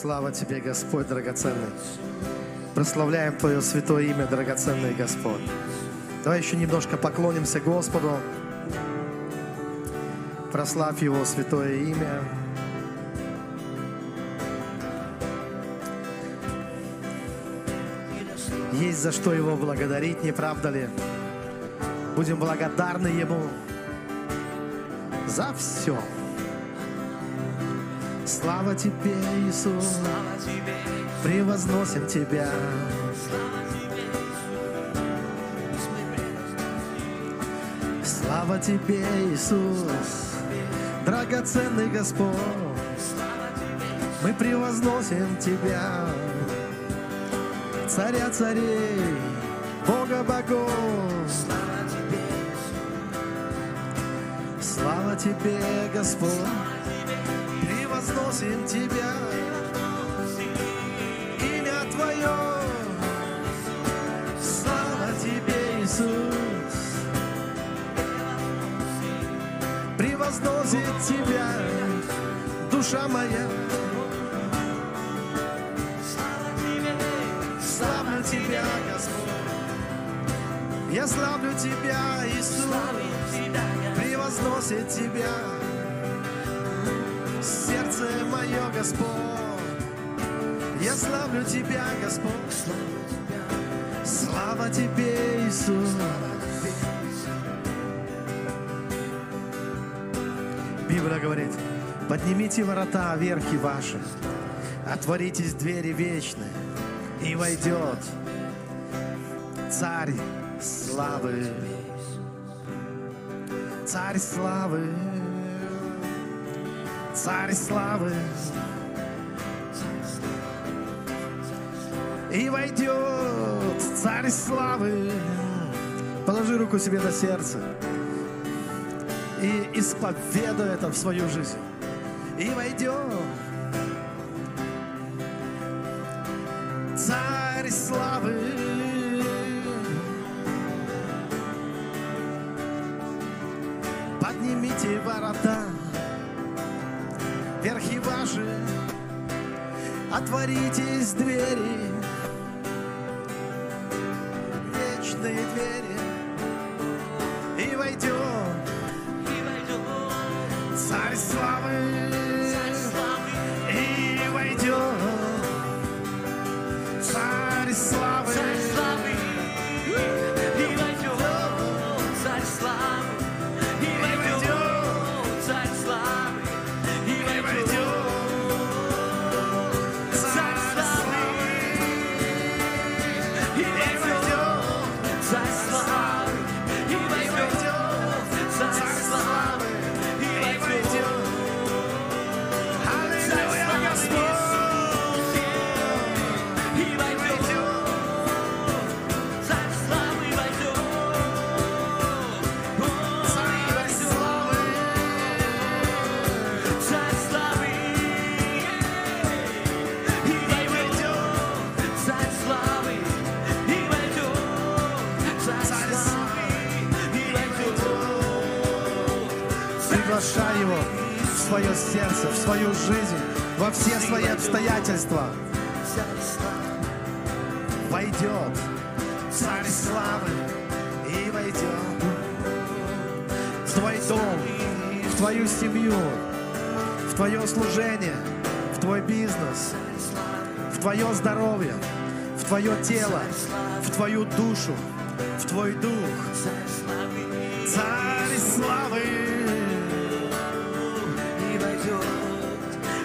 Слава Тебе, Господь драгоценный. Прославляем Твое святое имя, драгоценный Господь. Давай еще немножко поклонимся Господу. Прославь Его святое имя. Есть за что Его благодарить, не правда ли? Будем благодарны Ему за все. Слава Тебе, Иисус, превозносим Тебя. Слава Тебе, Иисус, драгоценный Господь, мы превозносим Тебя, Царя царей, Бога богов. Слава Тебе, Господь, превозносим Тебя, имя Твое. Слава Тебе, Иисус, превозносит Тебя, душа моя. Славлю Тебя, Господь. Я славлю Тебя, Иисус, превозносит Тебя. Господь, я славлю Тебя, Господь. Слава Тебе, Иисус. Библия говорит, поднимите ворота верхи ваши, отворитесь двери вечные, и войдет Царь славы. Царь славы. Царь славы. И войдет Царь славы. Положи руку себе на сердце и исповедуй это в свою жизнь. И войдет Царь славы. Поднимите ворота, верхи ваши, отворитесь двери, в твое тело, в твою душу, в твой дух. Царь славы. И войдет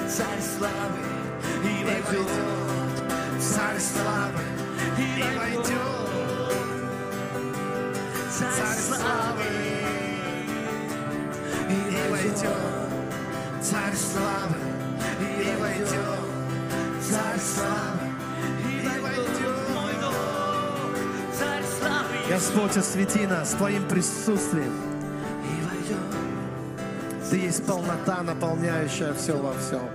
царь славы, и войдет Царь славы и войдет Царь славы. И войдет Царь славы и войдет Царь славы Господь, освети нас Твоим присутствием. Ты есть полнота, наполняющая все во всем.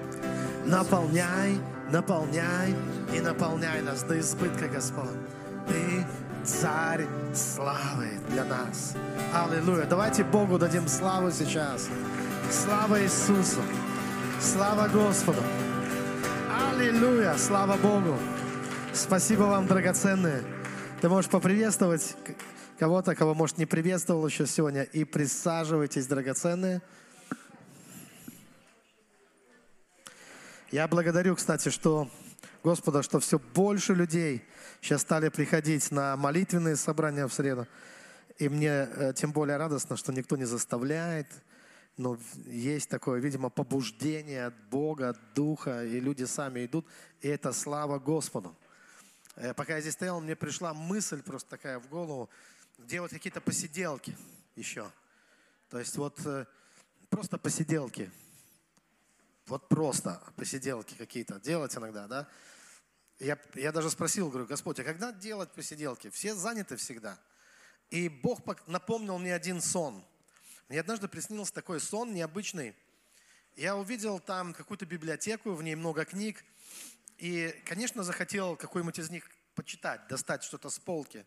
Наполняй, наполняй и наполняй нас до избытка, Господь. Ты царь славы для нас. Аллилуйя. Давайте Богу дадим славу сейчас. Слава Иисусу. Слава Господу. Аллилуйя! Слава Богу! Спасибо вам, драгоценные. Ты можешь поприветствовать кого-то, кого, может, не приветствовал еще сегодня. И присаживайтесь, драгоценные. Я благодарю, кстати, что Господа, что все больше людей сейчас стали приходить на молитвенные собрания в среду. И мне э, тем более радостно, что никто не заставляет, но есть такое, видимо, побуждение от Бога, от Духа, и люди сами идут, и это слава Господу. Э, пока я здесь стоял, мне пришла мысль просто такая в голову, делать какие-то посиделки еще. То есть вот э, просто посиделки. Вот просто посиделки какие-то делать иногда, да? Я, я даже спросил, говорю, Господь, а когда делать посиделки? Все заняты всегда. И Бог напомнил мне один сон – мне однажды приснился такой сон необычный. Я увидел там какую-то библиотеку, в ней много книг. И, конечно, захотел какой-нибудь из них почитать, достать что-то с полки.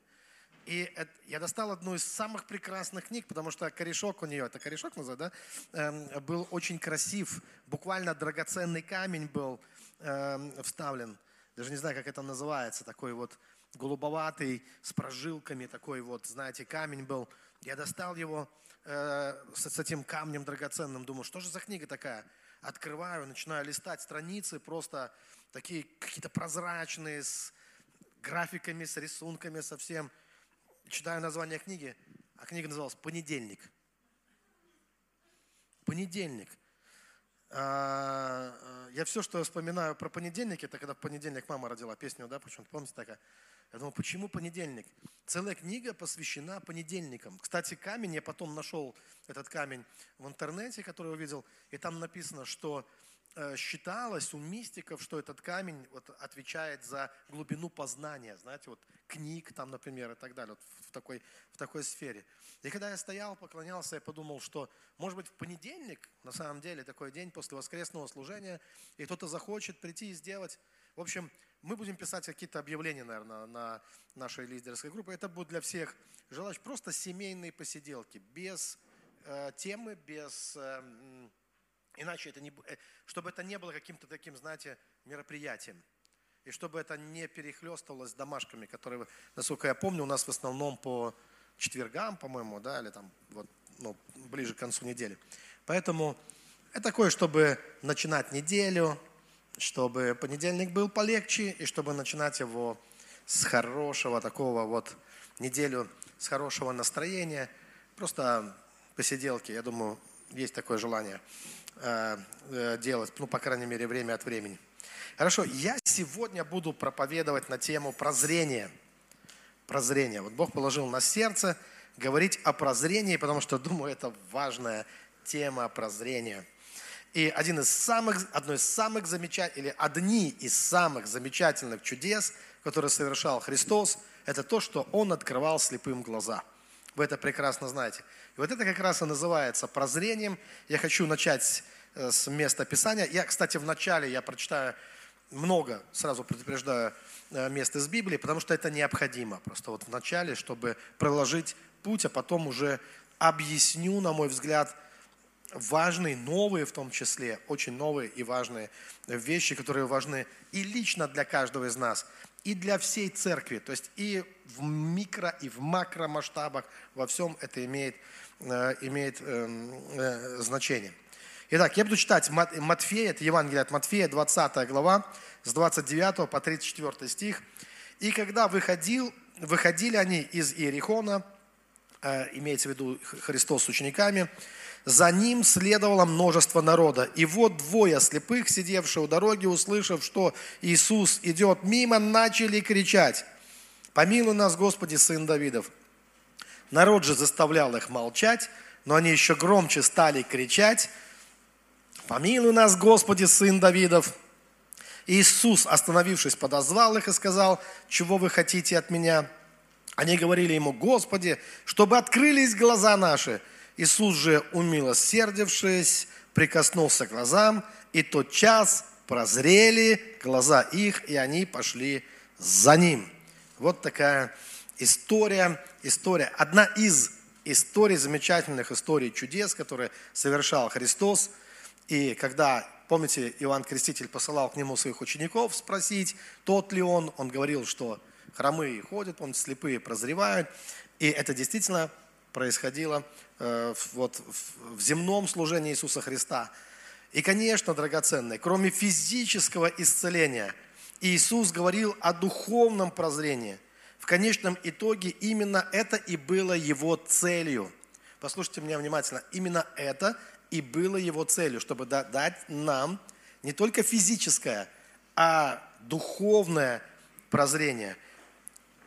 И это, я достал одну из самых прекрасных книг, потому что корешок у нее, это корешок называют, да, эм, был очень красив. Буквально драгоценный камень был эм, вставлен. Даже не знаю, как это называется. Такой вот голубоватый, с прожилками такой вот, знаете, камень был. Я достал его, Э, с, с этим камнем драгоценным, думаю, что же за книга такая? Открываю, начинаю листать страницы, просто такие какие-то прозрачные, с графиками, с рисунками совсем. Читаю название книги, а книга называлась «Понедельник». Понедельник. А, э, я все, что вспоминаю про понедельник, это когда в понедельник мама родила песню, да, почему-то, помните такая? Я думал, почему понедельник? Целая книга посвящена понедельникам. Кстати, камень, я потом нашел этот камень в интернете, который увидел, и там написано, что считалось у мистиков, что этот камень вот, отвечает за глубину познания, знаете, вот книг там, например, и так далее, вот в, такой, в такой сфере. И когда я стоял, поклонялся, я подумал, что, может быть, в понедельник, на самом деле, такой день после воскресного служения, и кто-то захочет прийти и сделать. В общем, мы будем писать какие-то объявления, наверное, на нашей лидерской группе. Это будет для всех желающих просто семейные посиделки, без э, темы, без... Э, иначе это не... Э, чтобы это не было каким-то таким, знаете, мероприятием. И чтобы это не перехлестывалось домашками, которые, насколько я помню, у нас в основном по четвергам, по-моему, да, или там вот, ну, ближе к концу недели. Поэтому это такое, чтобы начинать неделю, чтобы понедельник был полегче и чтобы начинать его с хорошего такого вот неделю, с хорошего настроения. Просто посиделки, я думаю, есть такое желание делать, ну, по крайней мере, время от времени. Хорошо, я сегодня буду проповедовать на тему прозрения. Прозрение. Вот Бог положил на сердце говорить о прозрении, потому что, думаю, это важная тема прозрения – и один из самых, одно из самых замечательных, или одни из самых замечательных чудес, которые совершал Христос, это то, что Он открывал слепым глаза. Вы это прекрасно знаете. И вот это как раз и называется прозрением. Я хочу начать э, с места Писания. Я, кстати, в начале я прочитаю много, сразу предупреждаю, э, мест из Библии, потому что это необходимо. Просто вот в начале, чтобы проложить путь, а потом уже объясню, на мой взгляд, важные, новые в том числе, очень новые и важные вещи, которые важны и лично для каждого из нас, и для всей церкви. То есть и в микро, и в макро масштабах во всем это имеет, имеет э, э, значение. Итак, я буду читать Матфея, это Евангелие от Матфея, 20 глава, с 29 по 34 стих. «И когда выходил, выходили они из Иерихона, имеется в виду Христос с учениками, за ним следовало множество народа. И вот двое слепых, сидевшие у дороги, услышав, что Иисус идет мимо, начали кричать, «Помилуй нас, Господи, Сын Давидов!» Народ же заставлял их молчать, но они еще громче стали кричать, «Помилуй нас, Господи, Сын Давидов!» Иисус, остановившись, подозвал их и сказал, «Чего вы хотите от меня?» Они говорили ему, «Господи, чтобы открылись глаза наши!» Иисус же, умилосердившись, прикоснулся к глазам, и тот час прозрели глаза их, и они пошли за ним. Вот такая история, история, одна из историй, замечательных историй чудес, которые совершал Христос. И когда помните, Иоанн Креститель посылал к нему своих учеников спросить, тот ли он. Он говорил, что хромые ходят, он слепые прозревают. И это действительно происходило э, вот, в земном служении Иисуса Христа. И, конечно, драгоценное, кроме физического исцеления, Иисус говорил о духовном прозрении. В конечном итоге именно это и было его целью. Послушайте меня внимательно. Именно это и было его целью, чтобы дать нам не только физическое, а духовное прозрение –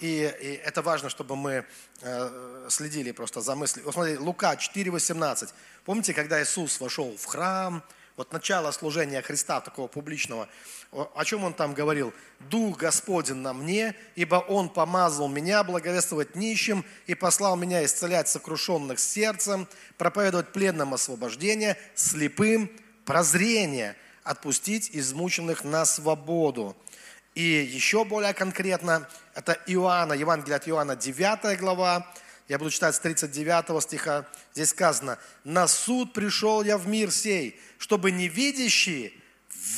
и, и это важно, чтобы мы э, следили просто за мыслью. Вот смотрите, Лука 4,18. Помните, когда Иисус вошел в храм, вот начало служения Христа, такого публичного, о чем он там говорил? «Дух Господень на мне, ибо Он помазал меня благовествовать нищим и послал меня исцелять сокрушенных сердцем, проповедовать пленным освобождение, слепым прозрение, отпустить измученных на свободу». И еще более конкретно, это Иоанна, Евангелие от Иоанна, 9 глава, я буду читать с 39 стиха. Здесь сказано, «На суд пришел я в мир сей, чтобы невидящие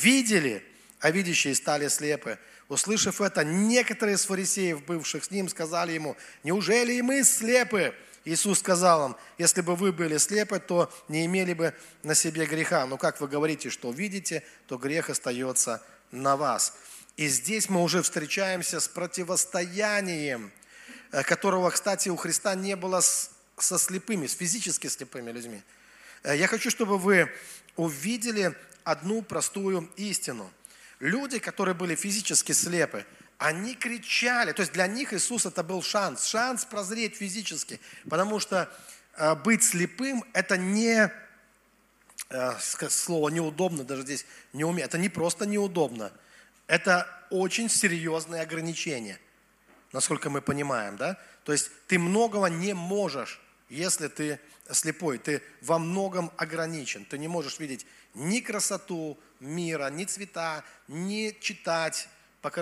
видели, а видящие стали слепы». Услышав это, некоторые из фарисеев, бывших с ним, сказали ему, «Неужели и мы слепы?» Иисус сказал им, если бы вы были слепы, то не имели бы на себе греха. Но как вы говорите, что видите, то грех остается на вас. И здесь мы уже встречаемся с противостоянием, которого, кстати, у Христа не было со слепыми, с физически слепыми людьми. Э, я хочу, чтобы вы увидели одну простую истину. Люди, которые были физически слепы, они кричали, то есть для них Иисус это был шанс, шанс прозреть физически, потому что э, быть слепым это не слово неудобно, даже здесь не умеет, это не просто неудобно – это очень серьезные ограничения, насколько мы понимаем, да? То есть ты многого не можешь, если ты слепой, ты во многом ограничен. Ты не можешь видеть ни красоту мира, ни цвета, ни читать,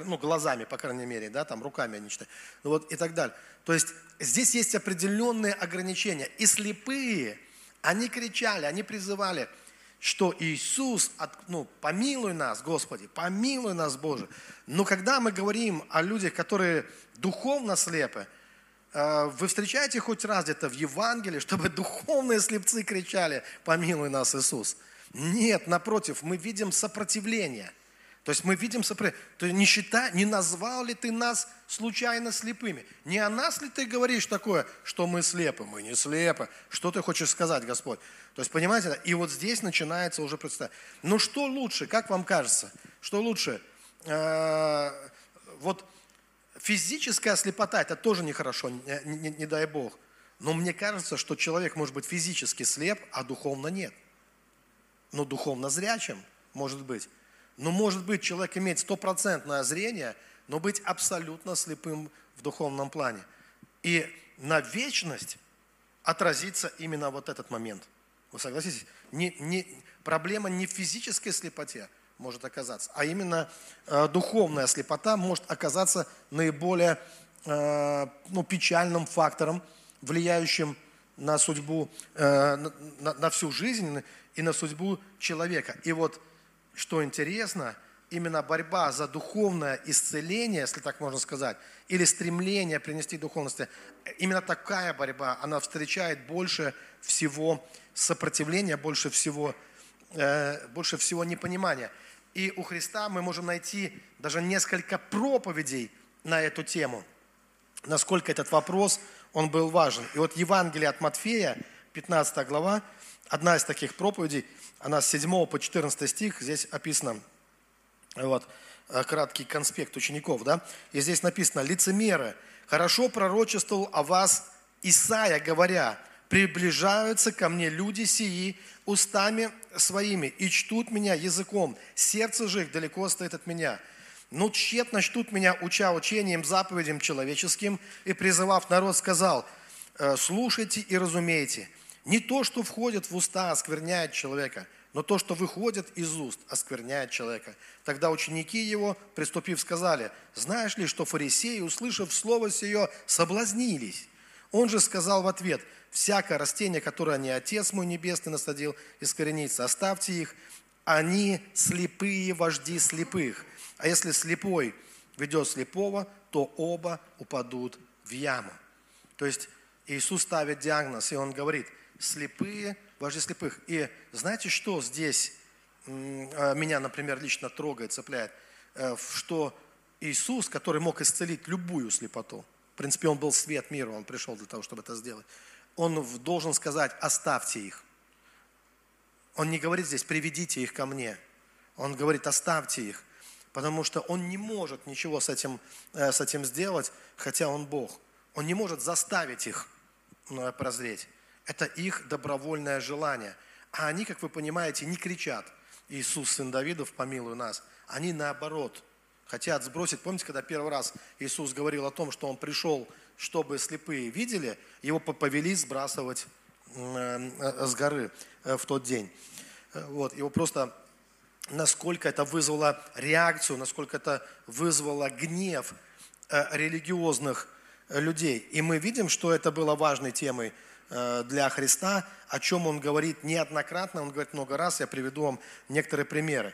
ну, глазами, по крайней мере, да, там руками они читают, ну, вот и так далее. То есть здесь есть определенные ограничения. И слепые, они кричали, они призывали – что Иисус, ну, помилуй нас, Господи, помилуй нас, Боже. Но когда мы говорим о людях, которые духовно слепы, э, вы встречаете хоть раз где-то в Евангелии, чтобы духовные слепцы кричали, помилуй нас, Иисус? Нет, напротив, мы видим сопротивление – то есть мы видим сопротивление. То есть считай, не назвал ли ты нас случайно слепыми? Не о нас ли ты говоришь такое, что мы слепы? Мы не слепы. Что ты хочешь сказать, Господь? То есть, понимаете, и вот здесь начинается уже представь. Ну что лучше, как вам кажется? Что лучше? Э, вот физическая слепота, это тоже нехорошо, не, не, не дай Бог. Но мне кажется, что человек может быть физически слеп, а духовно нет. Но духовно зрячим может быть. Но может быть человек иметь стопроцентное зрение, но быть абсолютно слепым в духовном плане. И на вечность отразится именно вот этот момент. Вы согласитесь? Не, не, проблема не в физической слепоте может оказаться, а именно э, духовная слепота может оказаться наиболее э, ну, печальным фактором, влияющим на судьбу, э, на, на всю жизнь и на судьбу человека. И вот что интересно, именно борьба за духовное исцеление, если так можно сказать, или стремление принести духовности, именно такая борьба, она встречает больше всего сопротивления, больше всего, э, больше всего непонимания. И у Христа мы можем найти даже несколько проповедей на эту тему, насколько этот вопрос, он был важен. И вот Евангелие от Матфея, 15 глава, одна из таких проповедей – она с 7 по 14 стих, здесь описано, вот, э, краткий конспект учеников, да, и здесь написано, лицемеры, хорошо пророчествовал о вас Исаия, говоря, приближаются ко мне люди сии устами своими и чтут меня языком, сердце же их далеко стоит от меня. Но тщетно чтут меня, уча учением, заповедям человеческим, и призывав народ, сказал, «Э, слушайте и разумейте, не то, что входит в уста, оскверняет человека, но то, что выходит из уст, оскверняет человека. Тогда ученики его, приступив, сказали, знаешь ли, что фарисеи, услышав слово сие, соблазнились? Он же сказал в ответ, всякое растение, которое не Отец мой Небесный насадил, искоренится, оставьте их, они слепые вожди слепых. А если слепой ведет слепого, то оба упадут в яму. То есть Иисус ставит диагноз, и Он говорит, слепые вожди слепых. И знаете, что здесь а, меня, например, лично трогает, цепляет? Э, что Иисус, который мог исцелить любую слепоту, в принципе, Он был свет мира, Он пришел для того, чтобы это сделать, Он должен сказать, оставьте их. Он не говорит здесь, приведите их ко мне. Он говорит, оставьте их, потому что он не может ничего с этим, э, с этим сделать, хотя он Бог. Он не может заставить их э, прозреть. Это их добровольное желание. А они, как вы понимаете, не кричат, Иисус, сын Давидов, помилуй нас. Они наоборот хотят сбросить. Помните, когда первый раз Иисус говорил о том, что Он пришел, чтобы слепые видели, Его повели сбрасывать э, с горы в тот день. Вот, его просто насколько это вызвало реакцию, насколько это вызвало гнев э, религиозных э, людей. И мы видим, что это было важной темой э, для Христа, о чем он говорит неоднократно, он говорит много раз, я приведу вам некоторые примеры.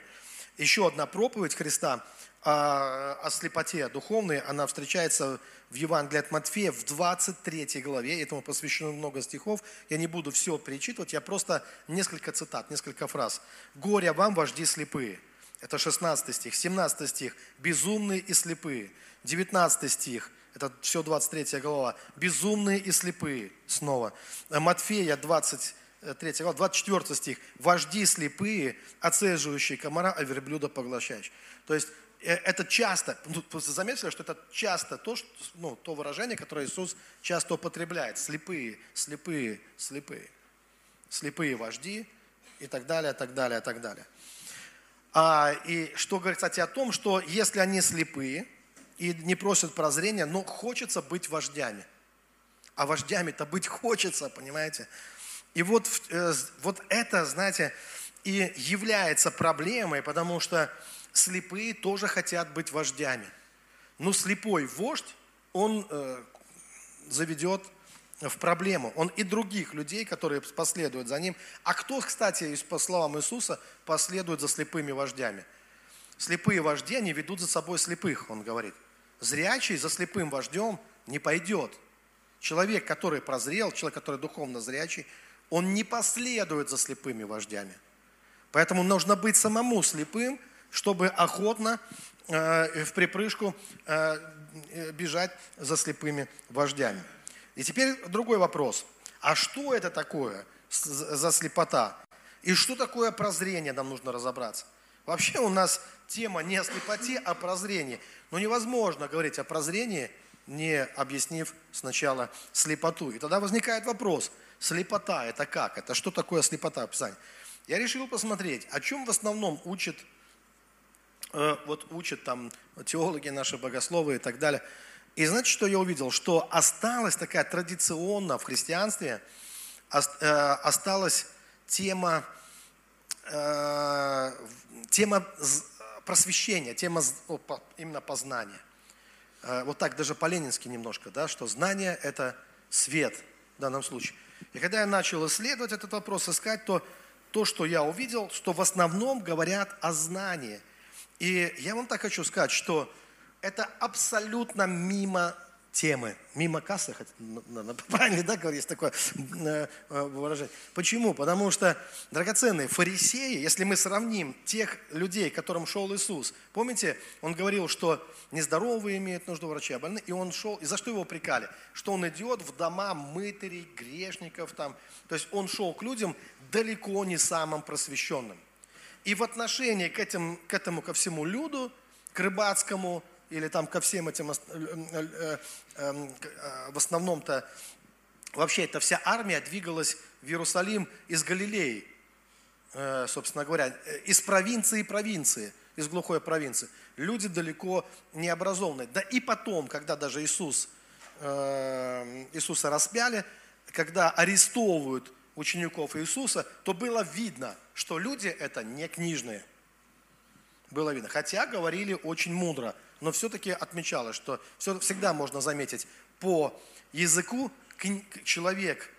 Еще одна проповедь Христа о, о слепоте духовной, она встречается в Евангелии от Матфея в 23 главе, этому посвящено много стихов, я не буду все перечитывать, я просто несколько цитат, несколько фраз. «Горе вам, вожди слепые». Это 16 стих. 17 стих. «Безумные и слепые». 19 стих. Это все 23 глава. «Безумные и слепые». Снова. Матфея 23 глава, 24 стих. «Вожди слепые, оцеживающие комара, а верблюда поглощающие». То есть Э, это часто, ну, заметили, что это часто то, что, ну, то выражение, которое Иисус часто употребляет. Слепые, слепые, слепые. Слепые вожди и так далее, так далее, так далее. А, и что говорит, кстати, о том, что если они слепые и не просят прозрения, но хочется быть вождями. А вождями-то быть хочется, понимаете? И вот, э, вот это, знаете, и является проблемой, потому что слепые тоже хотят быть вождями. Но слепой вождь, он э, заведет в проблему. Он и других людей, которые последуют за ним. А кто, кстати, по словам Иисуса, последует за слепыми вождями? Слепые вожди, они ведут за собой слепых, он говорит. Зрячий за слепым вождем не пойдет. Человек, который прозрел, человек, который духовно зрячий, он не последует за слепыми вождями. Поэтому нужно быть самому слепым – чтобы охотно э, в припрыжку э, бежать за слепыми вождями. И теперь другой вопрос. А что это такое за слепота? И что такое прозрение, нам нужно разобраться. Вообще у нас тема не о слепоте, а о прозрении. Но невозможно говорить о прозрении, не объяснив сначала слепоту. И тогда возникает вопрос, слепота это как? Это что такое слепота в? Я решил посмотреть, о чем в основном учит Э, вот учат там теологи наши, богословы и так далее. И знаете, что я увидел? Что осталась такая традиционно в христианстве, э, осталась тема, э, тема просвещения, тема именно познания. Вот так даже по-ленински немножко, да, что знание – это свет в данном случае. И когда я начал исследовать этот вопрос, искать, то то, что я увидел, что в основном говорят о знании – и я вам так хочу сказать, что это абсолютно мимо темы, мимо кассы, правильно, да, есть такое э, э, выражение. Почему? Потому что, драгоценные фарисеи, если мы сравним тех людей, к которым шел Иисус, помните, он говорил, что нездоровые имеют нужду врача, а больные, и он шел, и за что его прикали? Что он идет в дома мытарей, грешников там, то есть он шел к людям далеко не самым просвещенным. И в отношении к, этим, к этому, ко всему люду, к рыбацкому, или там ко всем этим, э, э, эм, э, в основном-то, вообще эта вся армия двигалась в Иерусалим из Галилеи, собственно говоря, из провинции провинции, из глухой провинции. Люди далеко не образованные. Да и потом, когда даже Иисус, Иисуса распяли, когда арестовывают учеников Иисуса, то было видно, что люди это не книжные. Было видно. Хотя говорили очень мудро, но все-таки отмечалось, что все, всегда можно заметить по языку человек,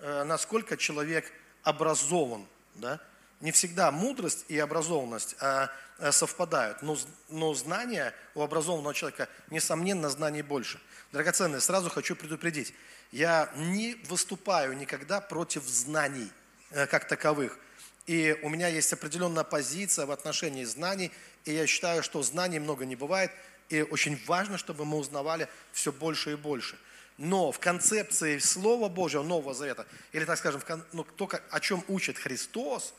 э, насколько человек образован. Да? не всегда мудрость и образованность а, а, совпадают, но, но знания у образованного человека, несомненно, знаний больше. Драгоценные, сразу хочу предупредить, я не выступаю никогда против знаний э, как таковых. И у меня есть определенная позиция в отношении знаний, и я считаю, что знаний много не бывает, и очень важно, чтобы мы узнавали все больше и больше. Но в концепции Слова Божьего, Нового Завета, или, так скажем, ну, то, о чем учит Христос,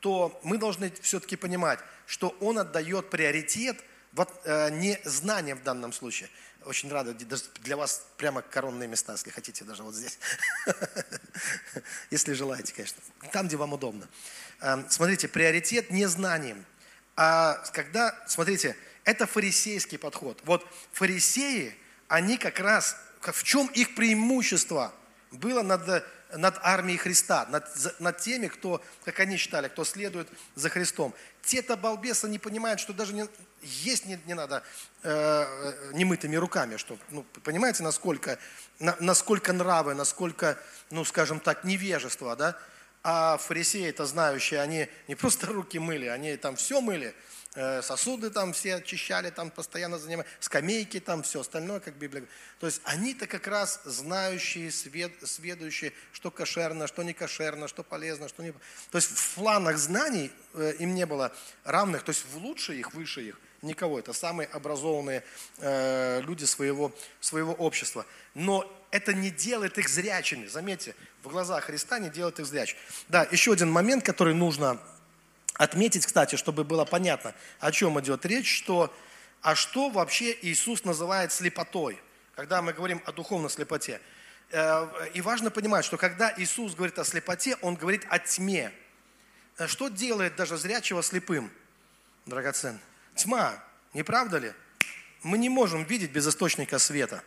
то мы должны все-таки понимать, что Он отдает приоритет вот, э, не знаниям в данном случае. Очень рада, для вас прямо коронные места, если хотите, даже вот здесь. Если желаете, конечно. Там, где вам удобно. Эм, смотрите, приоритет не знанием. А когда, смотрите, это фарисейский подход. Вот фарисеи, они как раз, в чем их преимущество было над, над армией Христа, над, над теми, кто, как они считали, кто следует за Христом. Те-то балбесы не понимают, что даже не, есть не, не надо э, немытыми руками, что, ну, понимаете, насколько, на, насколько нравы, насколько, ну, скажем так, невежество, да? А фарисеи, это знающие, они не просто руки мыли, они там все мыли, Э, сосуды там все очищали, там постоянно занимали, скамейки там, все остальное, как Библия То есть они-то как раз знающие, свед, сведущие, что кошерно, что не кошерно, что полезно, что не... То есть в планах знаний э, им не было равных, то есть в лучше их, выше их, никого. Это самые образованные э, люди своего, своего общества. Но это не делает их зрячими. Заметьте, в глазах Христа не делает их зрячими. Да, еще один момент, который нужно отметить, кстати, чтобы было понятно, о чем идет речь, что а что вообще Иисус называет слепотой, когда мы говорим о духовной слепоте. Э, и важно понимать, что когда Иисус говорит о слепоте, Он говорит о тьме. Э, что делает даже зрячего слепым, драгоцен? Тьма, не правда ли? Мы не можем видеть без источника света.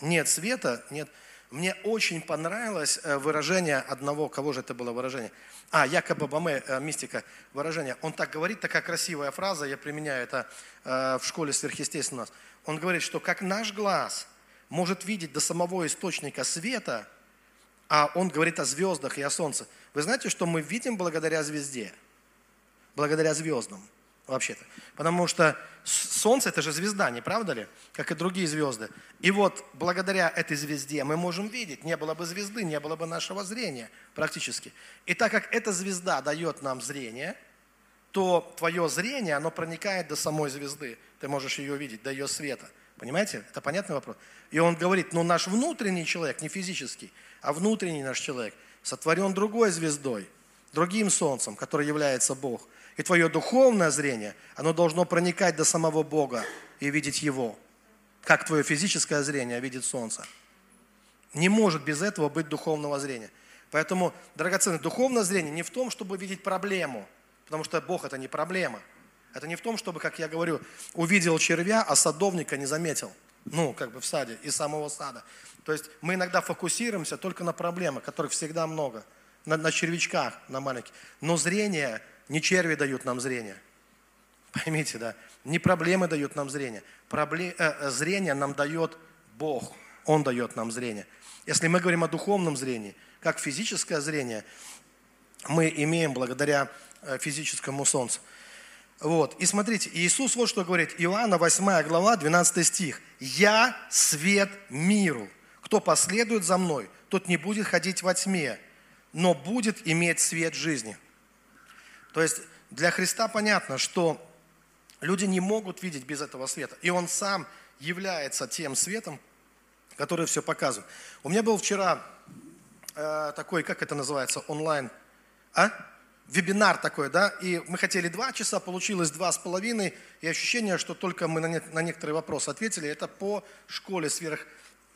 Нет света, нет. Мне очень понравилось э, выражение одного, кого же это было выражение – а, якобы Баме, э, мистика, выражение. Он так говорит, такая красивая фраза, я применяю это э, в школе сверхъестественного. Он говорит, что как наш глаз может видеть до самого источника света, а он говорит о звездах и о солнце. Вы знаете, что мы видим благодаря звезде? Благодаря звездам вообще-то. Потому что Солнце – это же звезда, не правда ли? Как и другие звезды. И вот благодаря этой звезде мы можем видеть. Не было бы звезды, не было бы нашего зрения практически. И так как эта звезда дает нам зрение, то твое зрение, оно проникает до самой звезды. Ты можешь ее видеть, до ее света. Понимаете? Это понятный вопрос? И он говорит, ну наш внутренний человек, не физический, а внутренний наш человек, сотворен другой звездой, другим солнцем, который является Бог – и твое духовное зрение, оно должно проникать до самого Бога и видеть Его. Как твое физическое зрение видит солнце. Не может без этого быть духовного зрения. Поэтому, драгоценное, духовное зрение не в том, чтобы видеть проблему, потому что Бог это не проблема. Это не в том, чтобы, как я говорю, увидел червя, а садовника не заметил. Ну, как бы в саде, из самого сада. То есть мы иногда фокусируемся только на проблемах, которых всегда много. На, на червячках, на маленьких. Но зрение не черви дают нам зрение. Поймите, да? Не проблемы дают нам зрение. Пробле... Э, э, зрение нам дает Бог. Он дает нам зрение. Если мы говорим о духовном зрении, как физическое зрение, мы имеем благодаря э, физическому солнцу. Вот. И смотрите, Иисус вот что говорит, Иоанна 8 глава, 12 стих. «Я свет миру. Кто последует за мной, тот не будет ходить во тьме, но будет иметь свет жизни». То есть для Христа понятно, что люди не могут видеть без этого света. И Он сам является тем светом, который все показывает. У меня был вчера э, такой, как это называется, онлайн, а? вебинар такой, да, и мы хотели два часа, получилось два с половиной, и ощущение, что только мы на, не, на некоторые вопросы ответили, это по школе, сверх,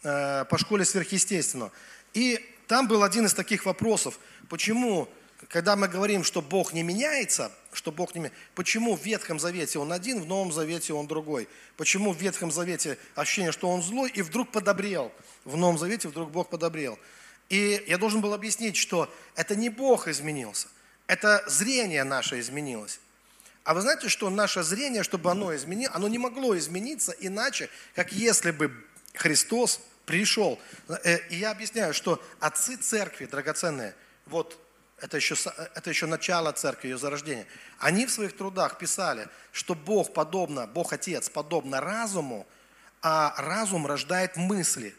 э, по школе сверхъестественного. И там был один из таких вопросов, почему когда мы говорим, что Бог не меняется, что Бог не меняется, почему в Ветхом Завете Он один, в Новом Завете Он другой? Почему в Ветхом Завете ощущение, что Он злой, и вдруг подобрел? В Новом Завете вдруг Бог подобрел. И я должен был объяснить, что это не Бог изменился, это зрение наше изменилось. А вы знаете, что наше зрение, чтобы оно изменилось, оно не могло измениться иначе, как если бы Христос пришел. Э, и я объясняю, что отцы церкви драгоценные, вот это еще, это еще начало церкви, ее зарождение. Они в своих трудах писали, что Бог подобно, Бог Отец подобно разуму, а разум рождает мысли.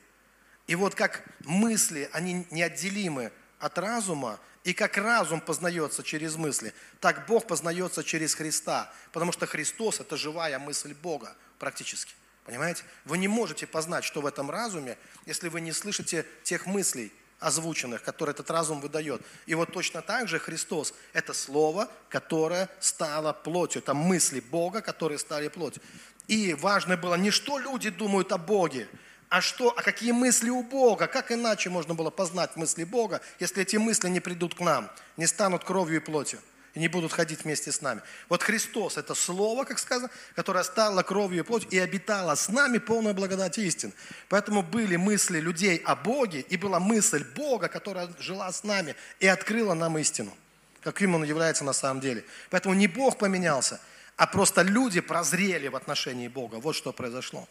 И вот как мысли, они неотделимы от разума, и как разум познается через мысли, так Бог познается через Христа. Потому что Христос – это живая мысль Бога практически. Понимаете? Вы не можете познать, что в этом разуме, если вы не слышите тех мыслей, озвученных, которые этот разум выдает. И вот точно так же Христос – это Слово, которое стало плотью. Это мысли Бога, которые стали плотью. И важно было не что люди думают о Боге, а что, а какие мысли у Бога? Как иначе можно было познать мысли Бога, если эти мысли не придут к нам, не станут кровью и плотью? И не будут ходить вместе с нами. Вот Христос – это Слово, как сказано, которое стало кровью и плотью и обитало с нами полной благодати истин. Поэтому были мысли людей о Боге, и была мысль Бога, которая жила с нами и открыла нам истину, каким Он является на самом деле. Поэтому не Бог поменялся, а просто люди прозрели в отношении Бога. Вот что произошло.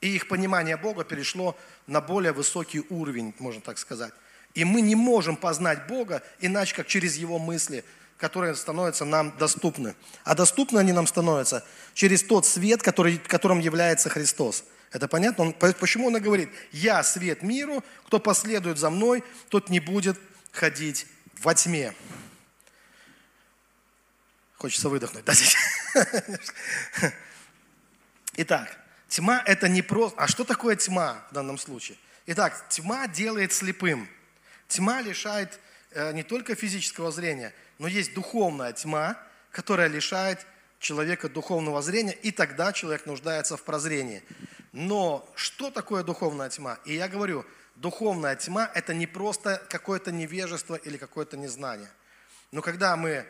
И их понимание Бога перешло на более высокий уровень, можно так сказать. И мы не можем познать Бога иначе, как через Его мысли, которые становятся нам доступны. А доступны они нам становятся через тот свет, который, которым является Христос. Это понятно? Он, почему он и говорит, я свет миру, кто последует за мной, тот не будет ходить во тьме. Хочется выдохнуть, да, Итак, Тьма – это не просто... А что такое тьма в данном случае? Итак, тьма делает слепым. Тьма лишает э, не только физического зрения, но есть духовная тьма, которая лишает человека духовного зрения, и тогда человек нуждается в прозрении. Но что такое духовная тьма? И я говорю, духовная тьма – это не просто какое-то невежество или какое-то незнание. Но когда мы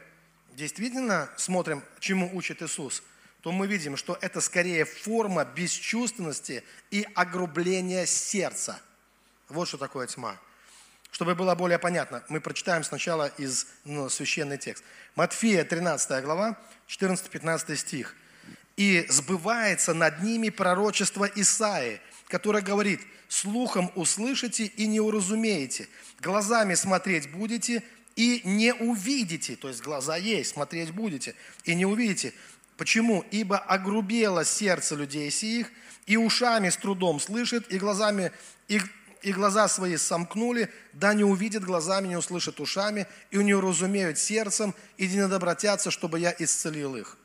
действительно смотрим, чему учит Иисус – то мы видим, что это скорее форма бесчувственности и огрубления сердца. Вот что такое тьма. Чтобы было более понятно, мы прочитаем сначала из ну, священный текст. Матфея 13 глава, 14-15 стих. «И сбывается над ними пророчество Исаи, которое говорит, слухом услышите и не уразумеете, глазами смотреть будете и не увидите». То есть глаза есть, смотреть будете и не увидите. Почему? Ибо огрубело сердце людей сих, и ушами с трудом слышит, и глазами, и, и глаза свои сомкнули, да не увидят глазами, не услышат ушами, и не уразумеют сердцем, и не добротятся, чтобы я исцелил их.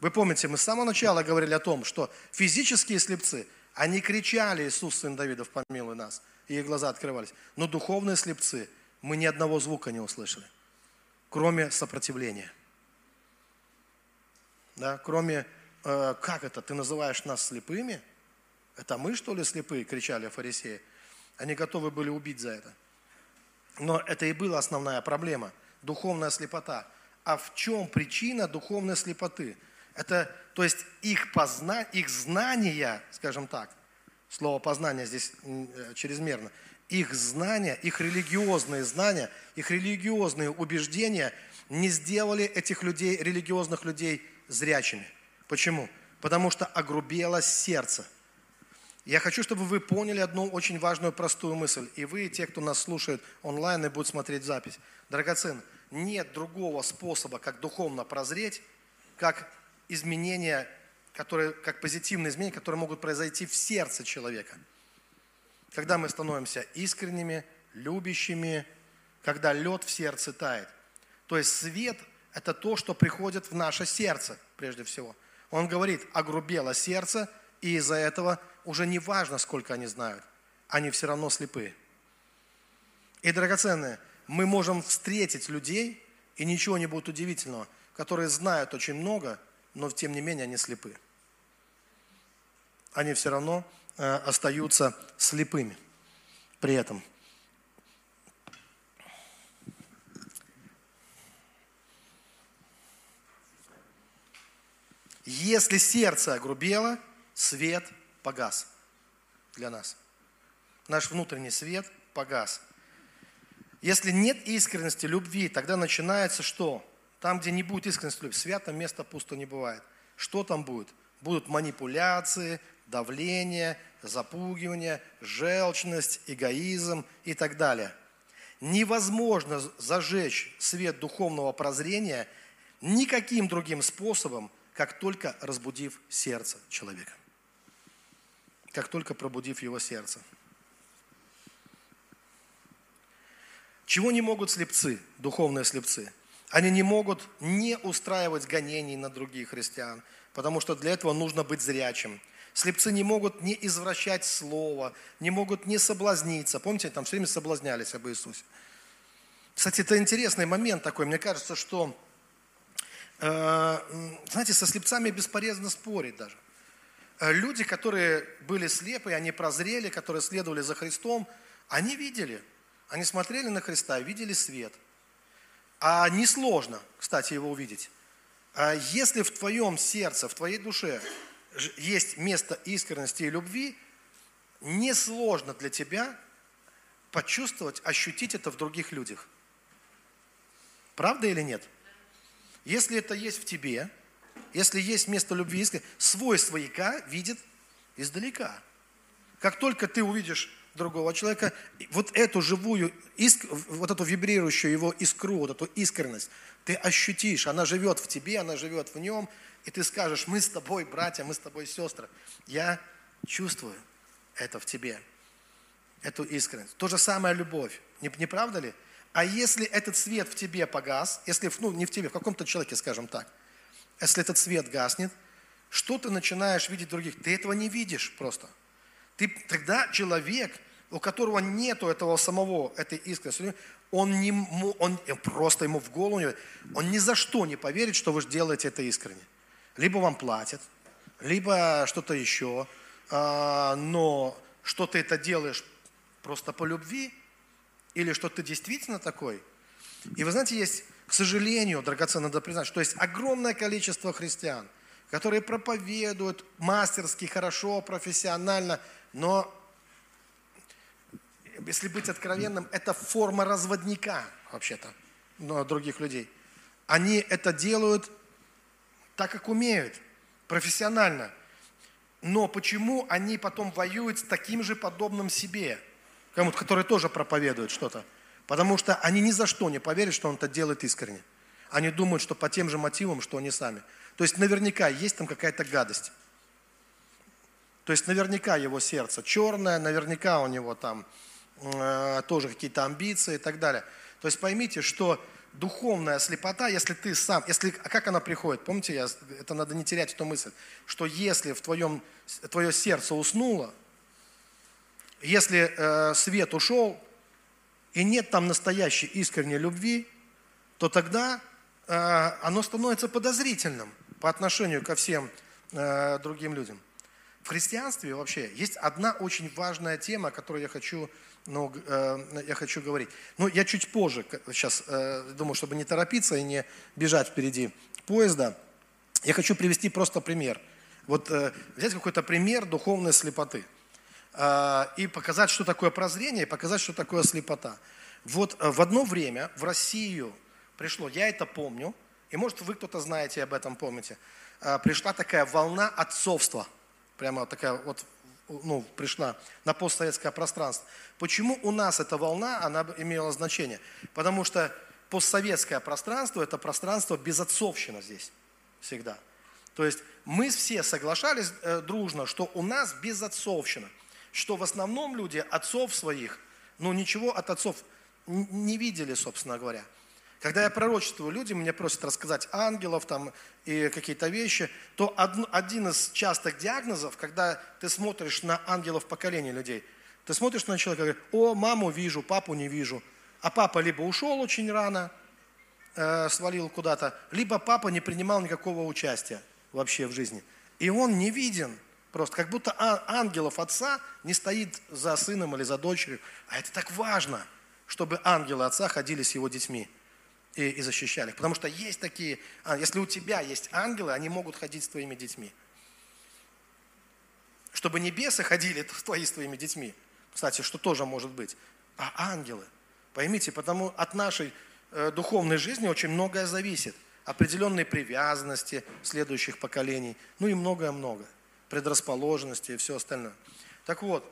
Вы помните, мы с самого начала говорили о том, что физические слепцы, они кричали, Иисус, сын Давидов, помилуй нас, и их глаза открывались. Но духовные слепцы, мы ни одного звука не услышали, кроме сопротивления – да, кроме, э, как это, ты называешь нас слепыми? Это мы, что ли, слепые, кричали фарисеи. Они готовы были убить за это. Но это и была основная проблема, духовная слепота. А в чем причина духовной слепоты? Это, то есть их, позна, их знания, скажем так, слово познание здесь э, чрезмерно, их знания, их религиозные знания, их религиозные убеждения не сделали этих людей, религиозных людей, зрячими. Почему? Потому что огрубело сердце. Я хочу, чтобы вы поняли одну очень важную простую мысль. И вы, те, кто нас слушает онлайн и будет смотреть запись. Драгоцен, нет другого способа, как духовно прозреть, как изменения, которые, как позитивные изменения, которые могут произойти в сердце человека. Когда мы становимся искренними, любящими, когда лед в сердце тает. То есть свет это то, что приходит в наше сердце, прежде всего. Он говорит, огрубело сердце, и из-за этого уже не важно, сколько они знают, они все равно слепые. И, драгоценные, мы можем встретить людей, и ничего не будет удивительного, которые знают очень много, но тем не менее они слепы. Они все равно э, остаются слепыми при этом. Если сердце огрубело, свет погас для нас. Наш внутренний свет погас. Если нет искренности, любви, тогда начинается что? Там, где не будет искренности, любви, свято место пусто не бывает. Что там будет? Будут манипуляции, давление, запугивание, желчность, эгоизм и так далее. невозможно зажечь свет духовного прозрения никаким другим способом, как только разбудив сердце человека. Как только пробудив его сердце. Чего не могут слепцы, духовные слепцы? Они не могут не устраивать гонений на других христиан, потому что для этого нужно быть зрячим. Слепцы не могут не извращать слово, не могут не соблазниться. Помните, там все время соблазнялись об Иисусе. Кстати, это интересный момент такой. Мне кажется, что, э, знаете, со слепцами бесполезно спорить даже. Э, люди, которые были слепы, они прозрели, которые следовали за Христом, они видели, они смотрели на Христа, видели свет – а несложно, кстати, его увидеть. А если в твоем сердце, в твоей душе есть место искренности и любви, несложно для тебя почувствовать, ощутить это в других людях. Правда или нет? Если это есть в тебе, если есть место любви, свой свояка видит издалека. Как только ты увидишь другого человека, вот эту живую, вот эту вибрирующую его искру, вот эту искренность, ты ощутишь, она живет в тебе, она живет в нем, и ты скажешь, мы с тобой братья, мы с тобой сестры. Я чувствую это в тебе, эту искренность. То же самое любовь, не, не правда ли? А если этот свет в тебе погас, если, ну, не в тебе, в каком-то человеке, скажем так, если этот свет гаснет, что ты начинаешь видеть других? Ты этого не видишь просто – ты, тогда человек, у которого нету этого самого, этой искренности, он, не, он просто ему в голову, он ни за что не поверит, что вы делаете это искренне. Либо вам платят, либо что-то еще, а, но что ты это делаешь просто по любви, или что ты действительно такой. И вы знаете, есть, к сожалению, драгоценно надо признать, что есть огромное количество христиан, которые проповедуют мастерски, хорошо, профессионально, но, если быть откровенным, это форма разводника, вообще-то, но других людей. Они это делают так, как умеют, профессионально. Но почему они потом воюют с таким же подобным себе, кому-то, который тоже проповедует что-то? Потому что они ни за что не поверят, что он это делает искренне. Они думают, что по тем же мотивам, что они сами. То есть наверняка есть там какая-то гадость. То есть наверняка его сердце черное, наверняка у него там э, тоже какие-то амбиции и так далее. То есть поймите, что духовная слепота, если ты сам, если, а как она приходит? Помните, я, это надо не терять эту мысль, что если в твоем, твое сердце уснуло, если э, свет ушел, и нет там настоящей искренней любви, то тогда э, оно становится подозрительным по отношению ко всем э, другим людям. В христианстве вообще есть одна очень важная тема, о которой я хочу, ну, э, я хочу говорить. Но я чуть позже, сейчас э, думаю, чтобы не торопиться и не бежать впереди поезда, я хочу привести просто пример. Вот э, взять какой-то пример духовной слепоты и показать, что такое прозрение, и показать, что такое слепота. Вот э, в одно время в Россию пришло, я это помню, и может вы кто-то знаете об этом, помните, э, пришла такая волна отцовства – прямо такая вот ну, пришла на постсоветское пространство. Почему у нас эта волна, она имела значение? Потому что постсоветское пространство – это пространство безотцовщина здесь всегда. То есть мы все соглашались э, дружно, что у нас безотцовщина, что в основном люди отцов своих, ну ничего от отцов не видели, собственно говоря – когда я пророчествую людям, мне просят рассказать ангелов там и какие-то вещи, то один из частых диагнозов, когда ты смотришь на ангелов поколения людей, ты смотришь на человека и говоришь, о, маму вижу, папу не вижу. А папа либо ушел очень рано, э, свалил куда-то, либо папа не принимал никакого участия вообще в жизни. И он не виден. Просто как будто а, ангелов отца не стоит за сыном или за дочерью. А это так важно, чтобы ангелы отца ходили с его детьми и, и защищали их. Потому что есть такие, а, если у тебя есть ангелы, они могут ходить с твоими детьми. Чтобы небесы ходили твои с твоими детьми. Кстати, что тоже может быть. А ангелы. Поймите, потому от нашей э, духовной жизни очень многое зависит. Определенные привязанности следующих поколений, ну и многое-многое. Предрасположенности и все остальное. Так вот,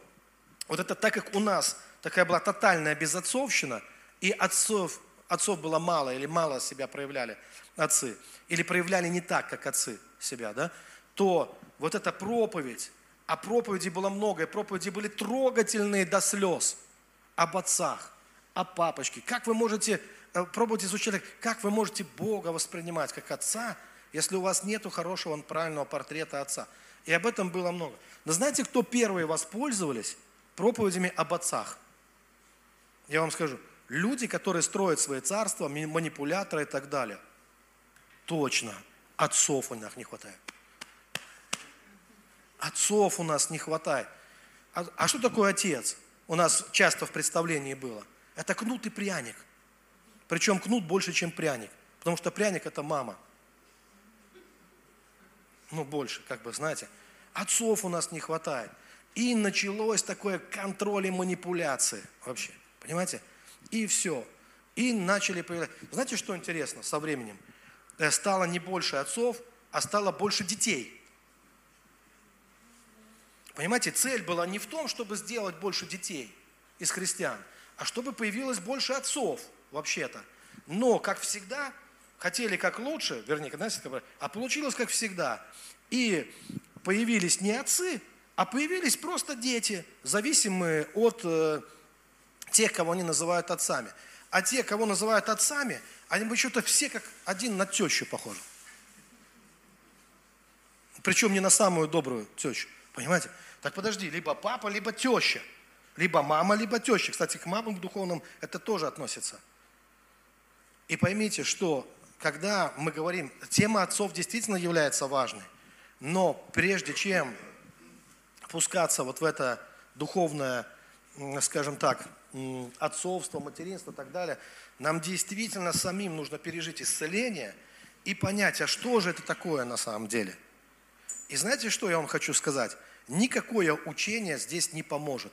вот это так как у нас такая была тотальная безотцовщина – и отцов, отцов было мало или мало себя проявляли отцы, или проявляли не так, как отцы себя, да, то вот эта проповедь, а проповедей было много, и проповеди были трогательные до слез об отцах, о папочке. Как вы можете, э, пробовать изучать, как вы можете Бога воспринимать как отца, если у вас нет хорошего, правильного портрета отца. И об этом было много. Но знаете, кто первые воспользовались проповедями об отцах? Я вам скажу, люди, которые строят свои царства, манипуляторы и так далее. Точно, отцов у них не хватает. Отцов у нас не хватает. А, а что такое отец? У нас часто в представлении было. Это кнут и пряник. Причем кнут больше, чем пряник. Потому что пряник это мама. Ну, больше, как бы, знаете. Отцов у нас не хватает. И началось такое контроль и манипуляции вообще. Понимаете? И все. И начали появляться. Знаете, что интересно со временем? Э, стало не больше отцов, а стало больше детей. Понимаете, цель была не в том, чтобы сделать больше детей из христиан, а чтобы появилось больше отцов вообще-то. Но, как всегда, хотели как лучше, вернее, знаете, а получилось как всегда. И появились не отцы, а появились просто дети, зависимые от э, тех, кого они называют отцами. А те, кого называют отцами, они почему-то все как один на тещу похожи. Причем не на самую добрую тещу. Понимаете? Так подожди, либо папа, либо теща. Либо мама, либо теща. Кстати, к мамам духовным это тоже относится. И поймите, что когда мы говорим, тема отцов действительно является важной, но прежде чем пускаться вот в это духовное, скажем так, отцовство, материнство и так далее, нам действительно самим нужно пережить исцеление и понять, а что же это такое на самом деле. И знаете, что я вам хочу сказать? Никакое учение здесь не поможет.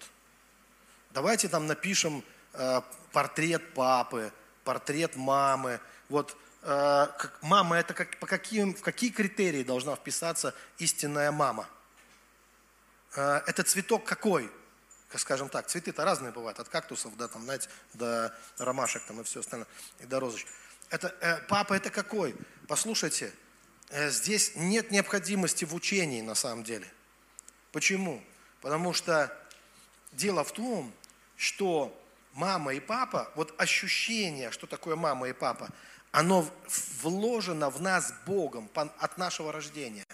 Давайте там напишем э, портрет папы, портрет мамы. Вот как, мама это как, по каким, в какие критерии должна вписаться истинная мама? Э, это цветок какой? скажем так, цветы-то разные бывают, от кактусов до, там, знаете, до ромашек там, и все остальное, и до розочек. Это, э, папа это какой? Послушайте, э, здесь нет необходимости в учении на самом деле. Почему? Потому что дело в том, что мама и папа, вот ощущение, что такое мама и папа, оно вложено в нас Богом от нашего рождения.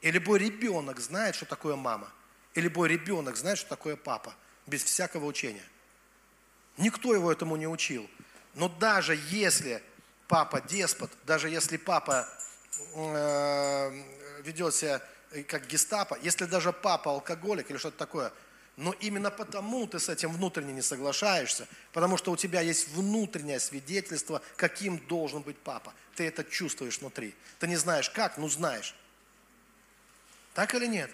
И любой ребенок знает, что такое мама – и любой ребенок знает, что такое папа, без всякого учения. Никто его этому не учил. Но даже если папа деспот, даже если папа э, ведет себя как гестапо, если даже папа алкоголик или что-то такое, но именно потому ты с этим внутренне не соглашаешься, потому что у тебя есть внутреннее свидетельство, каким должен быть папа. Ты это чувствуешь внутри. Ты не знаешь как, но знаешь. Так или нет?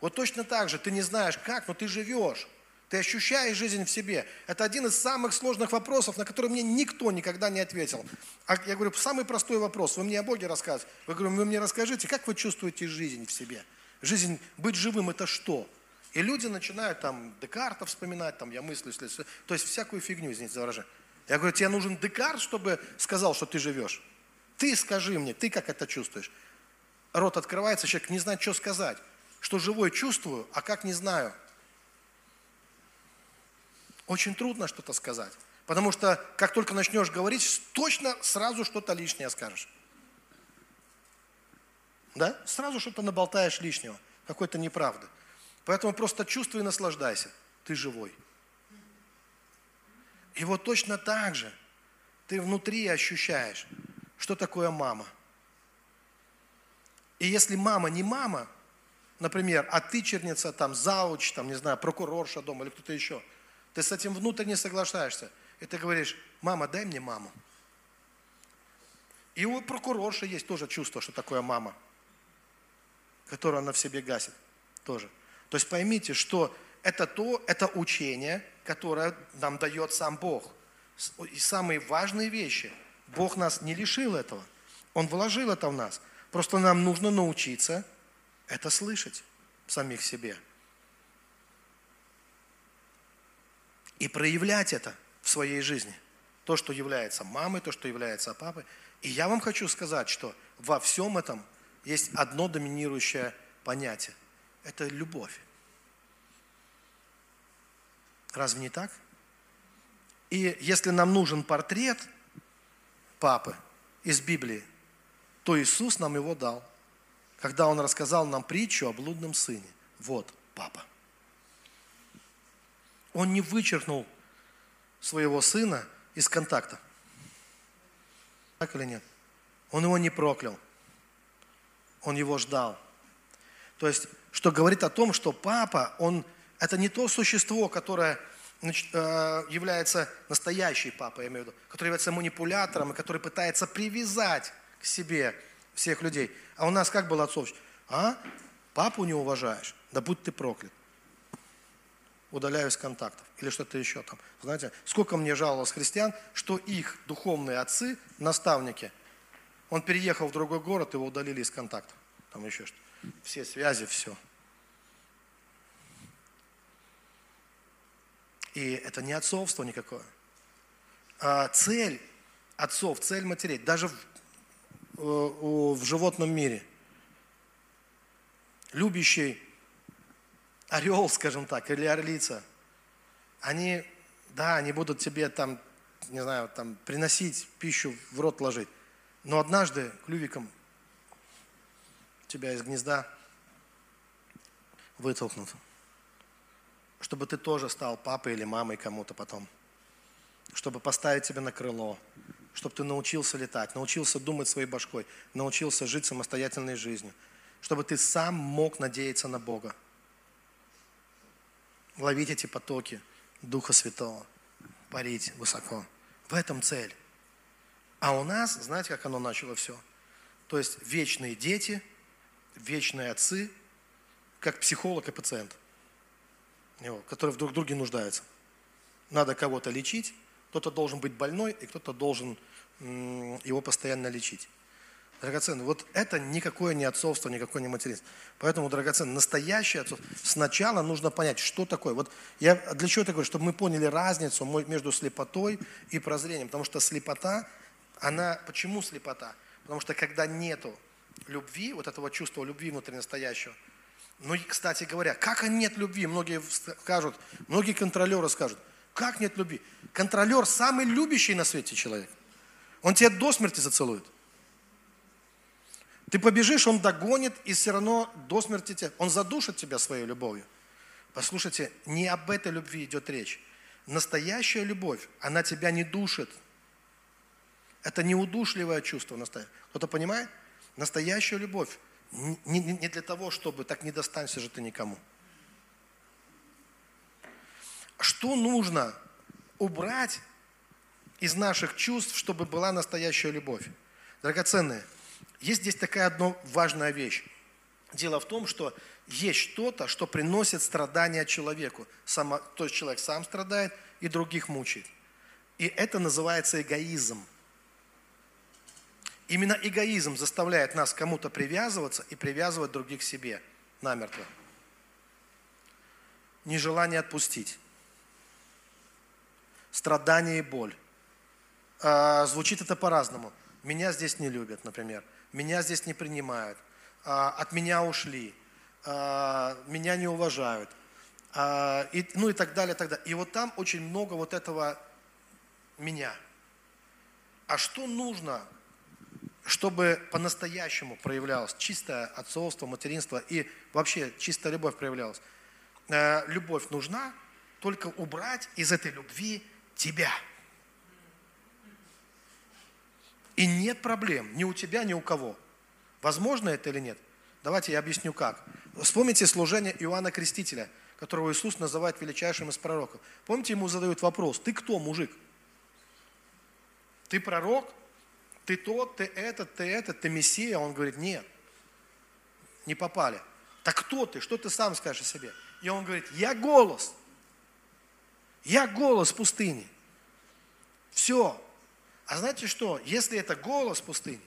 Вот точно так же, ты не знаешь как, но ты живешь. Ты ощущаешь жизнь в себе. Это один из самых сложных вопросов, на который мне никто никогда не ответил. А я говорю, самый простой вопрос. Вы мне о Боге рассказываете. Вы, говорю, вы мне расскажите, как вы чувствуете жизнь в себе? Жизнь, быть живым – это что? И люди начинают там Декарта вспоминать, там я мыслю, если, то есть всякую фигню, извините за выражение. Я говорю, тебе нужен Декарт, чтобы сказал, что ты живешь. Ты скажи мне, ты как это чувствуешь? Рот открывается, человек не знает, что сказать что живой чувствую, а как не знаю. Очень трудно что-то сказать. Потому что как только начнешь говорить, точно сразу что-то лишнее скажешь. Да? Сразу что-то наболтаешь лишнего, какой-то неправды. Поэтому просто чувствуй и наслаждайся. Ты живой. И вот точно так же ты внутри ощущаешь, что такое мама. И если мама не мама, например, отычерница, там, зауч, там, не знаю, прокурорша дома или кто-то еще, ты с этим внутренне соглашаешься, и ты говоришь, мама, дай мне маму. И у прокурорши есть тоже чувство, что такое мама, которое она в себе гасит тоже. То есть поймите, что это то, это учение, которое нам дает сам Бог. И самые важные вещи. Бог нас не лишил этого. Он вложил это в нас. Просто нам нужно научиться это слышать самих себе. И проявлять это в своей жизни. То, что является мамой, то, что является папой. И я вам хочу сказать, что во всем этом есть одно доминирующее понятие. Это любовь. Разве не так? И если нам нужен портрет папы из Библии, то Иисус нам его дал, когда Он рассказал нам притчу о блудном сыне. Вот папа. Он не вычеркнул своего сына из контакта. Так или нет? Он его не проклял. Он его ждал. То есть, что говорит о том, что папа, он, это не то существо, которое значит, э, является настоящей папой, я имею в виду, который является манипулятором и который пытается привязать к себе всех людей. А у нас как было отцовщина? А? Папу не уважаешь? Да будь ты проклят. Удаляю из контактов. Или что-то еще там. Знаете, сколько мне жаловалось христиан, что их духовные отцы, наставники, он переехал в другой город, его удалили из контактов. Там еще что Все связи, все. И это не отцовство никакое. А цель отцов, цель матерей, даже в в животном мире. Любящий орел, скажем так, или орлица, они, да, они будут тебе там, не знаю, там приносить пищу в рот ложить, но однажды клювиком тебя из гнезда вытолкнут, чтобы ты тоже стал папой или мамой кому-то потом, чтобы поставить тебя на крыло, чтобы ты научился летать, научился думать своей башкой, научился жить самостоятельной жизнью, чтобы ты сам мог надеяться на Бога. Ловить эти потоки Духа Святого, парить высоко. В этом цель. А у нас, знаете, как оно начало все? То есть вечные дети, вечные отцы, как психолог и пациент, которые в друг друге нуждаются. Надо кого-то лечить, кто-то должен быть больной, и кто-то должен его постоянно лечить. Драгоценный, вот это никакое не отцовство, никакое не материнство. Поэтому, драгоценный, настоящее отцовство. Сначала нужно понять, что такое. Вот я для чего это говорю? Чтобы мы поняли разницу между слепотой и прозрением. Потому что слепота, она, почему слепота? Потому что когда нету любви, вот этого чувства любви внутри настоящего, ну кстати говоря, как нет любви? Многие скажут, многие контролеры скажут, как нет любви? Контролер самый любящий на свете человек. Он тебя до смерти зацелует. Ты побежишь, он догонит и все равно до смерти тебя. Он задушит тебя своей любовью. Послушайте, не об этой любви идет речь. Настоящая любовь, она тебя не душит. Это не удушливое чувство настоящее. Кто-то понимает? Настоящая любовь не, не, для того, чтобы так не достанься же ты никому. Что нужно убрать из наших чувств, чтобы была настоящая любовь? Драгоценные, есть здесь такая одна важная вещь. Дело в том, что есть что-то, что приносит страдания человеку. Само, то есть человек сам страдает и других мучает. И это называется эгоизм. Именно эгоизм заставляет нас кому-то привязываться и привязывать других к себе намертво. Нежелание отпустить страдание и боль. А, звучит это по-разному. Меня здесь не любят, например. Меня здесь не принимают. А, от меня ушли. А, меня не уважают. А, и, ну и так далее, так далее. И вот там очень много вот этого меня. А что нужно, чтобы по-настоящему проявлялось чистое отцовство, материнство и вообще чистая любовь проявлялась? Э, любовь нужна, только убрать из этой любви тебя. И нет проблем ни у тебя, ни у кого. Возможно это или нет? Давайте я объясню как. Вспомните служение Иоанна Крестителя, которого Иисус называет величайшим из пророков. Помните, ему задают вопрос, ты кто, мужик? Ты пророк? Ты тот, ты этот, ты этот, ты Мессия? Он говорит, нет, не попали. Так кто ты? Что ты сам скажешь о себе? И он говорит, я голос, я голос пустыни. Все. А знаете что? Если это голос пустыни,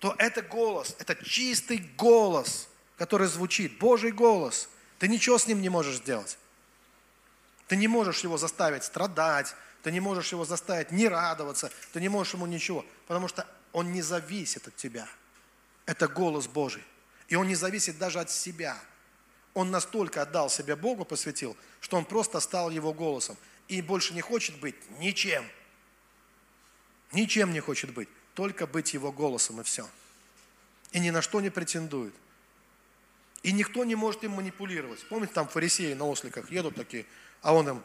то это голос, это чистый голос, который звучит, Божий голос. Ты ничего с ним не можешь сделать. Ты не можешь его заставить страдать, Ты не можешь его заставить не радоваться, ты не можешь ему ничего, потому что он не зависит от тебя. Это голос Божий. И он не зависит даже от себя. Он настолько отдал себя Богу, посвятил, что он просто стал его голосом. И больше не хочет быть ничем. Ничем не хочет быть. Только быть его голосом и все. И ни на что не претендует. И никто не может им манипулировать. Помните, там фарисеи на осликах едут такие, а он им,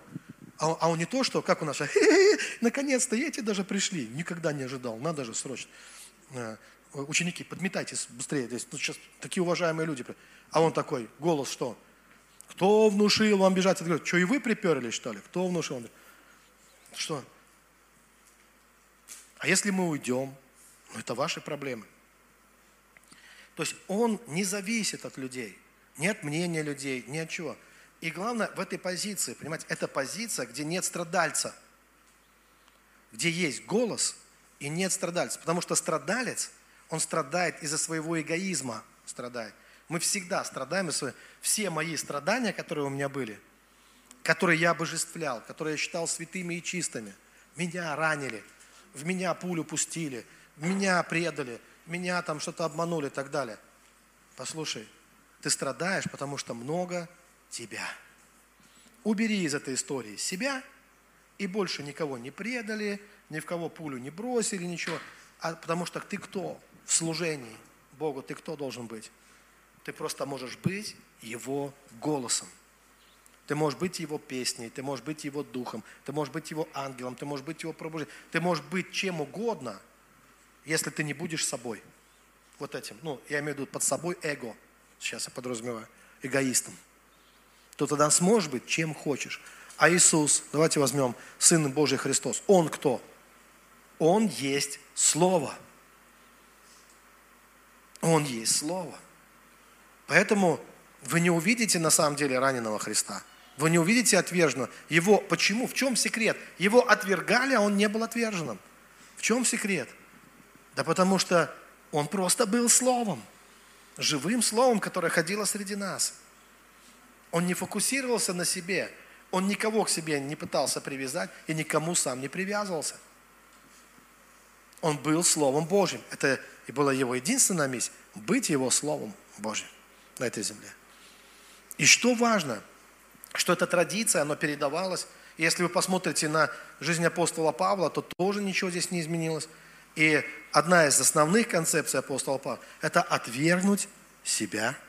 а, а он не то, что, как у нас, наконец-то эти даже пришли. Никогда не ожидал, надо же срочно. Э, ученики, подметайтесь быстрее, здесь тут сейчас такие уважаемые люди. А он такой, голос что? Кто внушил вам бежать? говорит, что и вы приперлись, что ли? Кто внушил? Он говорит, что? А если мы уйдем? Ну, это ваши проблемы. То есть он не зависит от людей, ни от мнения людей, ни от чего. И главное, в этой позиции, понимаете, это позиция, где нет страдальца, где есть голос и нет страдальца. Потому что страдалец, он страдает из-за своего эгоизма, страдает. Мы всегда страдаем, из все мои страдания, которые у меня были, которые я обожествлял, которые я считал святыми и чистыми, меня ранили, в меня пулю пустили, меня предали, меня там что-то обманули и так далее. Послушай, ты страдаешь, потому что много тебя. Убери из этой истории себя, и больше никого не предали, ни в кого пулю не бросили, ничего. А потому что ты кто в служении Богу, ты кто должен быть? Ты просто можешь быть Его голосом. Ты можешь быть Его песней, ты можешь быть Его духом, ты можешь быть Его ангелом, ты можешь быть Его пробуждением. Ты можешь быть чем угодно, если ты не будешь собой. Вот этим. Ну, я имею в виду под собой эго. Сейчас я подразумеваю. Эгоистом то тогда сможешь быть чем хочешь. А Иисус, давайте возьмем Сын Божий Христос. Он кто? Он есть Слово. Он есть Слово. Поэтому вы не увидите на самом деле раненого Христа. Вы не увидите отверженного. Его, почему? В чем секрет? Его отвергали, а он не был отверженным. В чем секрет? Да потому что он просто был Словом. Живым Словом, которое ходило среди нас. Он не фокусировался на себе, он никого к себе не пытался привязать и никому сам не привязывался. Он был Словом Божьим. Это и была его единственная миссия – быть его Словом Божьим на этой земле. И что важно, что эта традиция, она передавалась. если вы посмотрите на жизнь апостола Павла, то тоже ничего здесь не изменилось. И одна из основных концепций апостола Павла – это отвергнуть себя –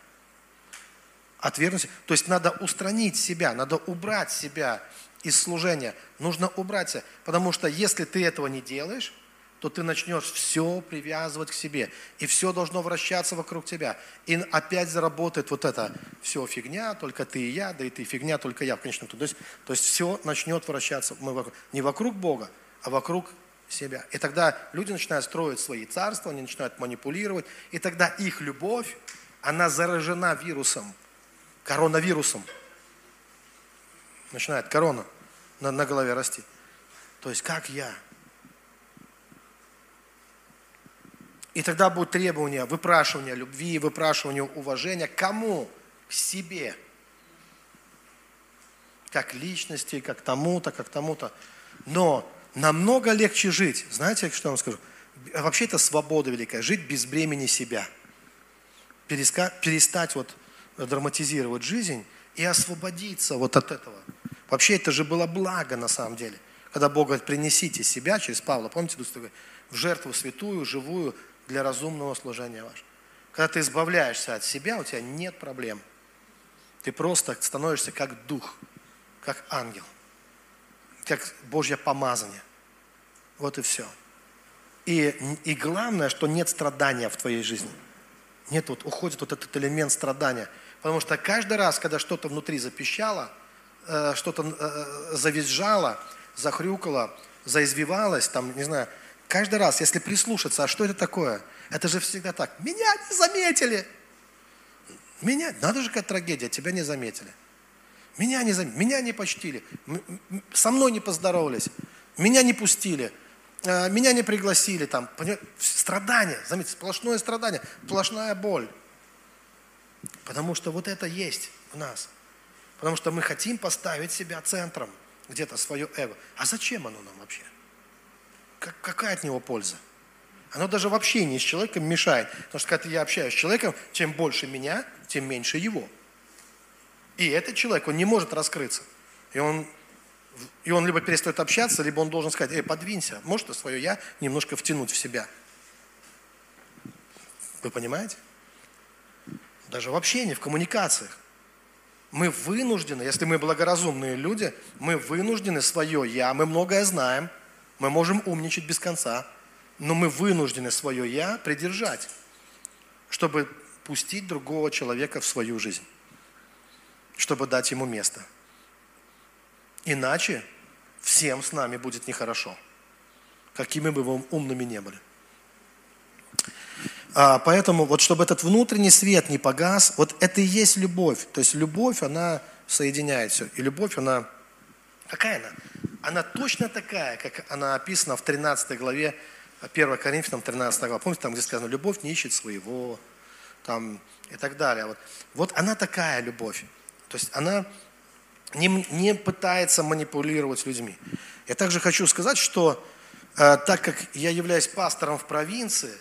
Отвергнуть. То есть надо устранить себя, надо убрать себя из служения. Нужно убрать себя. Потому что если ты этого не делаешь, то ты начнешь все привязывать к себе. И все должно вращаться вокруг тебя. И опять заработает вот это все фигня, только ты и я, да и ты фигня, только я в конечном итоге. То есть, то есть все начнет вращаться мы вокруг, не вокруг Бога, а вокруг себя. И тогда люди начинают строить свои царства, они начинают манипулировать. И тогда их любовь, она заражена вирусом коронавирусом. Начинает корона на, на голове расти. То есть как я? И тогда будут требования, выпрашивания любви, выпрашивания уважения. Кому? К себе. Как личности, как тому-то, как тому-то. Но намного легче жить. Знаете, что я вам скажу? Вообще это свобода великая. Жить без бремени себя. Переска, перестать вот драматизировать жизнь и освободиться вот от этого. Вообще это же было благо на самом деле. Когда Бог говорит, принесите себя через Павла, помните, в жертву святую, живую для разумного служения вашего. Когда ты избавляешься от себя, у тебя нет проблем. Ты просто становишься как дух, как ангел, как Божье помазание. Вот и все. И, и главное, что нет страдания в твоей жизни. Нет, вот уходит вот этот элемент страдания – Потому что каждый раз, когда что-то внутри запищало, э, что-то э, завизжало, захрюкало, заизвивалось, там, не знаю, каждый раз, если прислушаться, а что это такое? Это же всегда так. Меня не заметили. Меня, надо же какая трагедия, тебя не заметили. Меня не заметили, меня не почтили, со мной не поздоровались, меня не пустили, э, меня не пригласили, там, страдания, заметьте, сплошное страдание, сплошная боль. Потому что вот это есть в нас. Потому что мы хотим поставить себя центром. где-то свое эго. А зачем оно нам вообще? Как, какая от него польза? Оно даже в общении с человеком мешает. Потому что когда я общаюсь с человеком, чем больше меня, тем меньше его. И этот человек, он не может раскрыться. И он, и он либо перестает общаться, либо он должен сказать, эй, подвинься, может ты свое я немножко втянуть в себя. Вы понимаете? Даже в общении, в коммуникациях. Мы вынуждены, если мы благоразумные люди, мы вынуждены свое «я», мы многое знаем, мы можем умничать без конца, но мы вынуждены свое «я» придержать, чтобы пустить другого человека в свою жизнь, чтобы дать ему место. Иначе всем с нами будет нехорошо, какими бы мы умными не были. А, поэтому вот чтобы этот внутренний свет не погас, вот это и есть любовь. То есть любовь, она соединяет все. И любовь, она, какая она? Она точно такая, как она описана в 13 главе 1 Коринфянам 13 глава. Помните, там где сказано, любовь не ищет своего, там и так далее. Вот, вот она такая любовь. То есть она не, не пытается манипулировать людьми. Я также хочу сказать, что э, так как я являюсь пастором в провинции,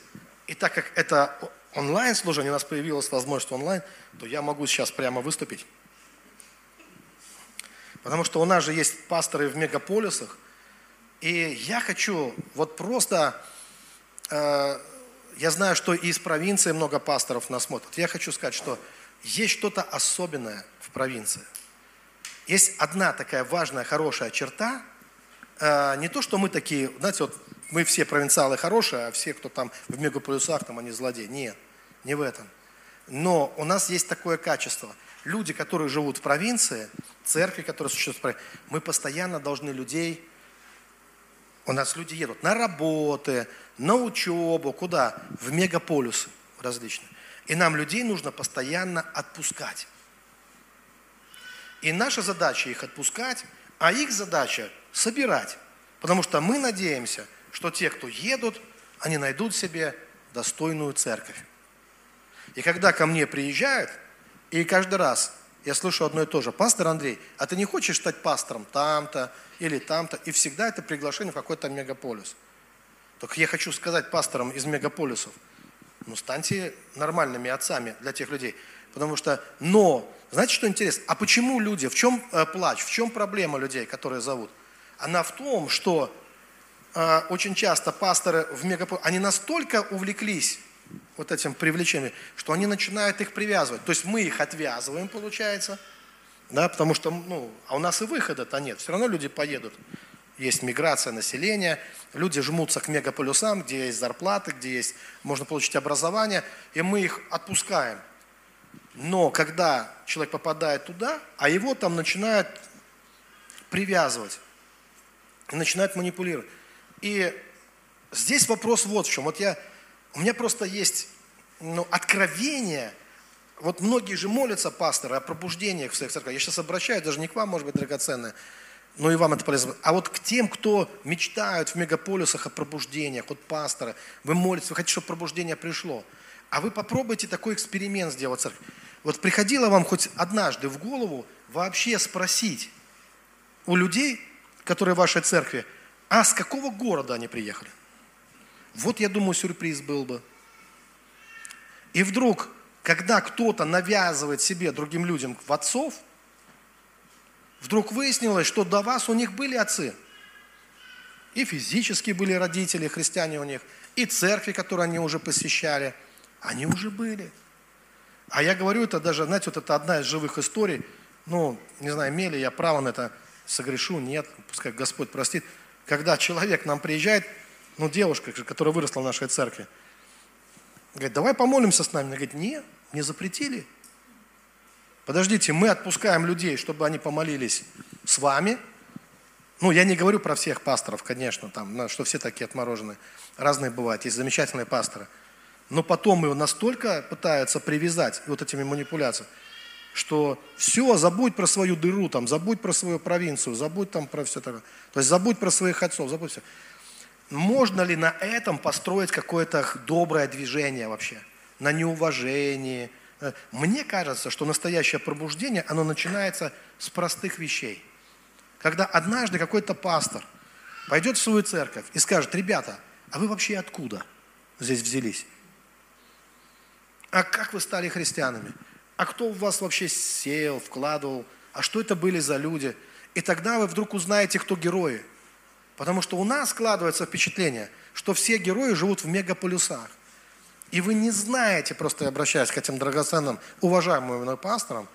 и так как это онлайн-служение, у нас появилась возможность онлайн, то я могу сейчас прямо выступить. Потому что у нас же есть пасторы в мегаполисах, и я хочу вот просто, э, я знаю, что и из провинции много пасторов нас смотрят. Я хочу сказать, что есть что-то особенное в провинции. Есть одна такая важная, хорошая черта. Э, не то, что мы такие, знаете, вот мы все провинциалы хорошие, а все, кто там в мегаполисах, там они злодеи. Нет, не в этом. Но у нас есть такое качество. Люди, которые живут в провинции, церкви, которые существуют в провинции, мы постоянно должны людей, у нас люди едут на работы, на учебу, куда? В мегаполисы различные. И нам людей нужно постоянно отпускать. И наша задача их отпускать, а их задача собирать. Потому что мы надеемся – что те, кто едут, они найдут себе достойную церковь. И когда ко мне приезжают, и каждый раз я слышу одно и то же, пастор Андрей, а ты не хочешь стать пастором там-то или там-то, и всегда это приглашение в какой-то мегаполис. Только я хочу сказать пасторам из мегаполисов, ну станьте нормальными отцами для тех людей. Потому что, но, знаете, что интересно? А почему люди, в чем э, плач, в чем проблема людей, которые зовут? Она в том, что очень часто пасторы в мегаполисе, они настолько увлеклись вот этим привлечением, что они начинают их привязывать. То есть мы их отвязываем, получается, да, потому что, ну, а у нас и выхода-то нет. Все равно люди поедут. Есть миграция населения, люди жмутся к мегаполюсам, где есть зарплаты, где есть, можно получить образование, и мы их отпускаем. Но когда человек попадает туда, а его там начинают привязывать, начинают манипулировать. И здесь вопрос вот в чем. Вот я, у меня просто есть ну, откровение. Вот многие же молятся, пасторы, о пробуждениях в своих церквях. Я сейчас обращаюсь, даже не к вам, может быть, драгоценное, но и вам это полезно. А вот к тем, кто мечтают в мегаполисах о пробуждениях, вот пасторы, вы молитесь, вы хотите, чтобы пробуждение пришло. А вы попробуйте такой эксперимент сделать в церкви. Вот приходило вам хоть однажды в голову вообще спросить у людей, которые в вашей церкви, а с какого города они приехали? Вот, я думаю, сюрприз был бы. И вдруг, когда кто-то навязывает себе, другим людям, в отцов, вдруг выяснилось, что до вас у них были отцы. И физически были родители, христиане у них, и церкви, которые они уже посещали, они уже были. А я говорю, это даже, знаете, вот это одна из живых историй, ну, не знаю, имели я право на это, согрешу, нет, пускай Господь простит – когда человек к нам приезжает, ну, девушка, которая выросла в нашей церкви, говорит, давай помолимся с нами. Она говорит, нет, не запретили. Подождите, мы отпускаем людей, чтобы они помолились с вами. Ну, я не говорю про всех пасторов, конечно, там, что все такие отмороженные. Разные бывают, есть замечательные пасторы. Но потом его настолько пытаются привязать вот этими манипуляциями, что все, забудь про свою дыру, там, забудь про свою провинцию, забудь там про все такое. То есть забудь про своих отцов, забудь все. Можно ли на этом построить какое-то доброе движение вообще? На неуважении? Мне кажется, что настоящее пробуждение, оно начинается с простых вещей. Когда однажды какой-то пастор пойдет в свою церковь и скажет, ребята, а вы вообще откуда здесь взялись? А как вы стали христианами? А кто в вас вообще сеял, вкладывал? А что это были за люди? И тогда вы вдруг узнаете, кто герои. Потому что у нас складывается впечатление, что все герои живут в мегаполюсах. И вы не знаете, просто обращаясь к этим драгоценным, уважаемым пасторам,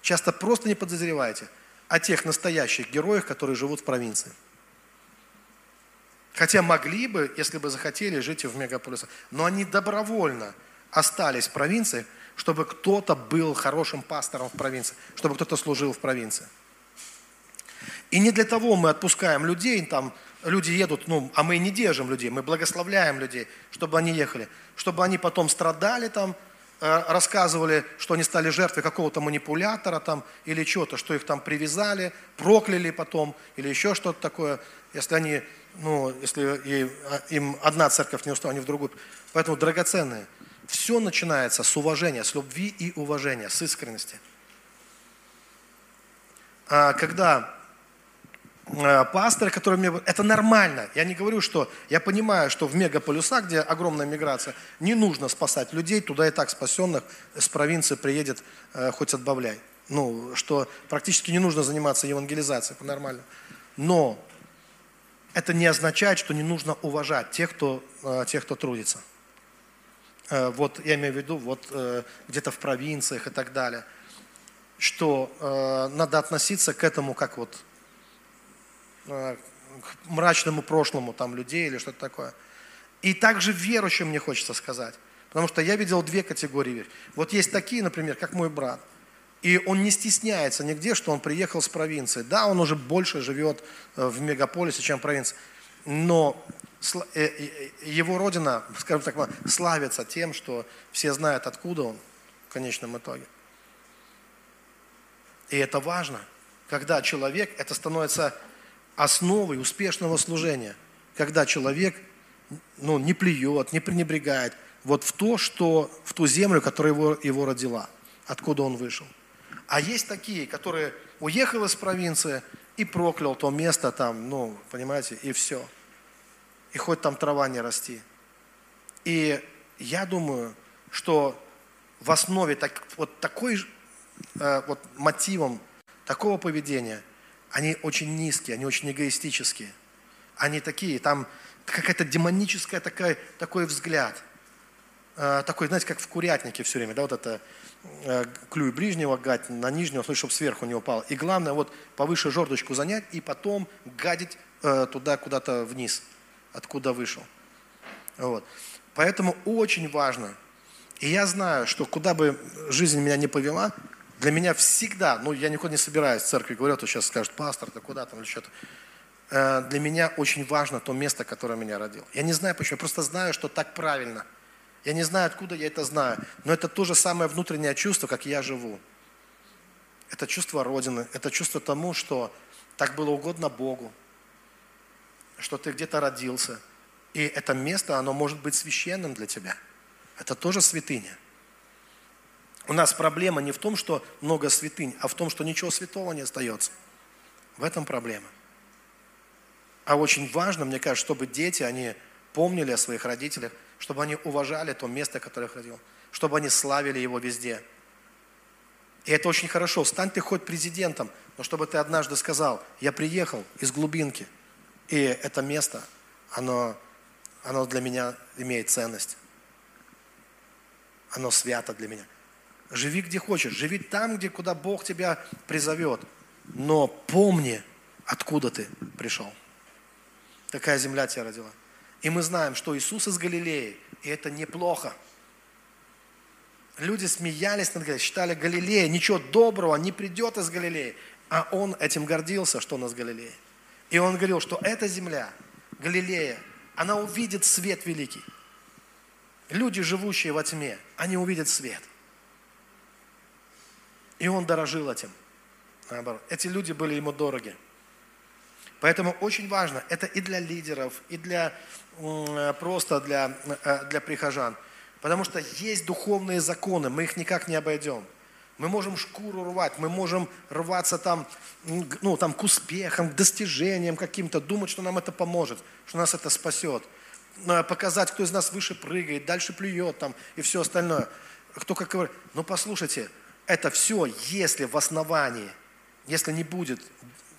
часто просто не подозреваете о тех настоящих героях, которые живут в провинции. Хотя могли бы, если бы захотели, жить в мегаполисах. Но они добровольно остались в провинции, чтобы кто-то был хорошим пастором в провинции, чтобы кто-то служил в провинции. И не для того мы отпускаем людей, там люди едут, ну, а мы не держим людей, мы благословляем людей, чтобы они ехали, чтобы они потом страдали там, э, рассказывали, что они стали жертвой какого-то манипулятора там или чего-то, что их там привязали, прокляли потом или еще что-то такое, если они, ну, если а, им одна церковь не устала, они в другую. Поэтому, драгоценные, все начинается с уважения, с любви и уважения, с искренности. А когда Э, пасторы, которые мне... Это нормально. Я не говорю, что... Я понимаю, что в мегаполюсах, где огромная миграция, не нужно спасать людей. Туда и так спасенных с провинции приедет э, хоть отбавляй. Ну, что практически не нужно заниматься евангелизацией. Это нормально. Но это не означает, что не нужно уважать тех, кто, э, тех, кто трудится. Вот я имею в виду, вот где-то в провинциях и так далее. Что надо относиться к этому как вот Э, к мрачному прошлому там людей или что-то такое. И также верующим мне хочется сказать. Потому что я видел две категории веры. Вот есть такие, например, как мой брат. И он не стесняется нигде, что он приехал с провинции. Да, он уже больше живет э, в мегаполисе, чем в провинции. Но э, его родина, скажем так, славится тем, что все знают, откуда он в конечном итоге. И это важно, когда человек, это становится основой успешного служения, когда человек ну, не плюет, не пренебрегает вот в то, что, в ту землю, которая его, его родила, откуда он вышел. А есть такие, которые уехал из провинции и проклял то место там, ну, понимаете, и все. И хоть там трава не расти. И я думаю, что в основе так, вот такой э, вот мотивом такого поведения – они очень низкие, они очень эгоистические. Они такие, там какая-то демоническая такая, такой взгляд. Э, такой, знаете, как в курятнике все время, да, вот это э, клюй ближнего гать на нижнего, чтобы сверху не упал. И главное, вот повыше жердочку занять и потом гадить э, туда куда-то вниз, откуда вышел. Вот. Поэтому очень важно, и я знаю, что куда бы жизнь меня не повела, для меня всегда, ну я никуда не собираюсь в церкви, говорят, то сейчас скажет, пастор, ты куда там или что-то. Для меня очень важно то место, которое меня родил. Я не знаю почему, я просто знаю, что так правильно. Я не знаю, откуда я это знаю, но это то же самое внутреннее чувство, как я живу. Это чувство Родины, это чувство тому, что так было угодно Богу, что ты где-то родился. И это место, оно может быть священным для тебя. Это тоже святыня. У нас проблема не в том, что много святынь, а в том, что ничего святого не остается. В этом проблема. А очень важно, мне кажется, чтобы дети, они помнили о своих родителях, чтобы они уважали то место, которое их родил, чтобы они славили его везде. И это очень хорошо. Стань ты хоть президентом, но чтобы ты однажды сказал, я приехал из глубинки, и это место, оно, оно для меня имеет ценность. Оно свято для меня. Живи где хочешь, живи там, где, куда Бог тебя призовет. Но помни, откуда ты пришел. Такая земля тебя родила. И мы знаем, что Иисус из Галилеи, и это неплохо. Люди смеялись над Галилеей, считали Галилея, ничего доброго не придет из Галилеи. А он этим гордился, что он из Галилеи. И он говорил, что эта земля, Галилея, она увидит свет великий. Люди, живущие во тьме, они увидят свет. И он дорожил этим. Наоборот. Эти люди были ему дороги. Поэтому очень важно, это и для лидеров, и для просто для, э, для прихожан. Потому что есть духовные законы, мы их никак не обойдем. Мы можем шкуру рвать, мы можем рваться там, ну, там к успехам, к достижениям каким-то, думать, что нам это поможет, что нас это спасет. Э, показать, кто из нас выше прыгает, дальше плюет там и все остальное. Кто как говорит. Но послушайте, это все, если в основании, если не будет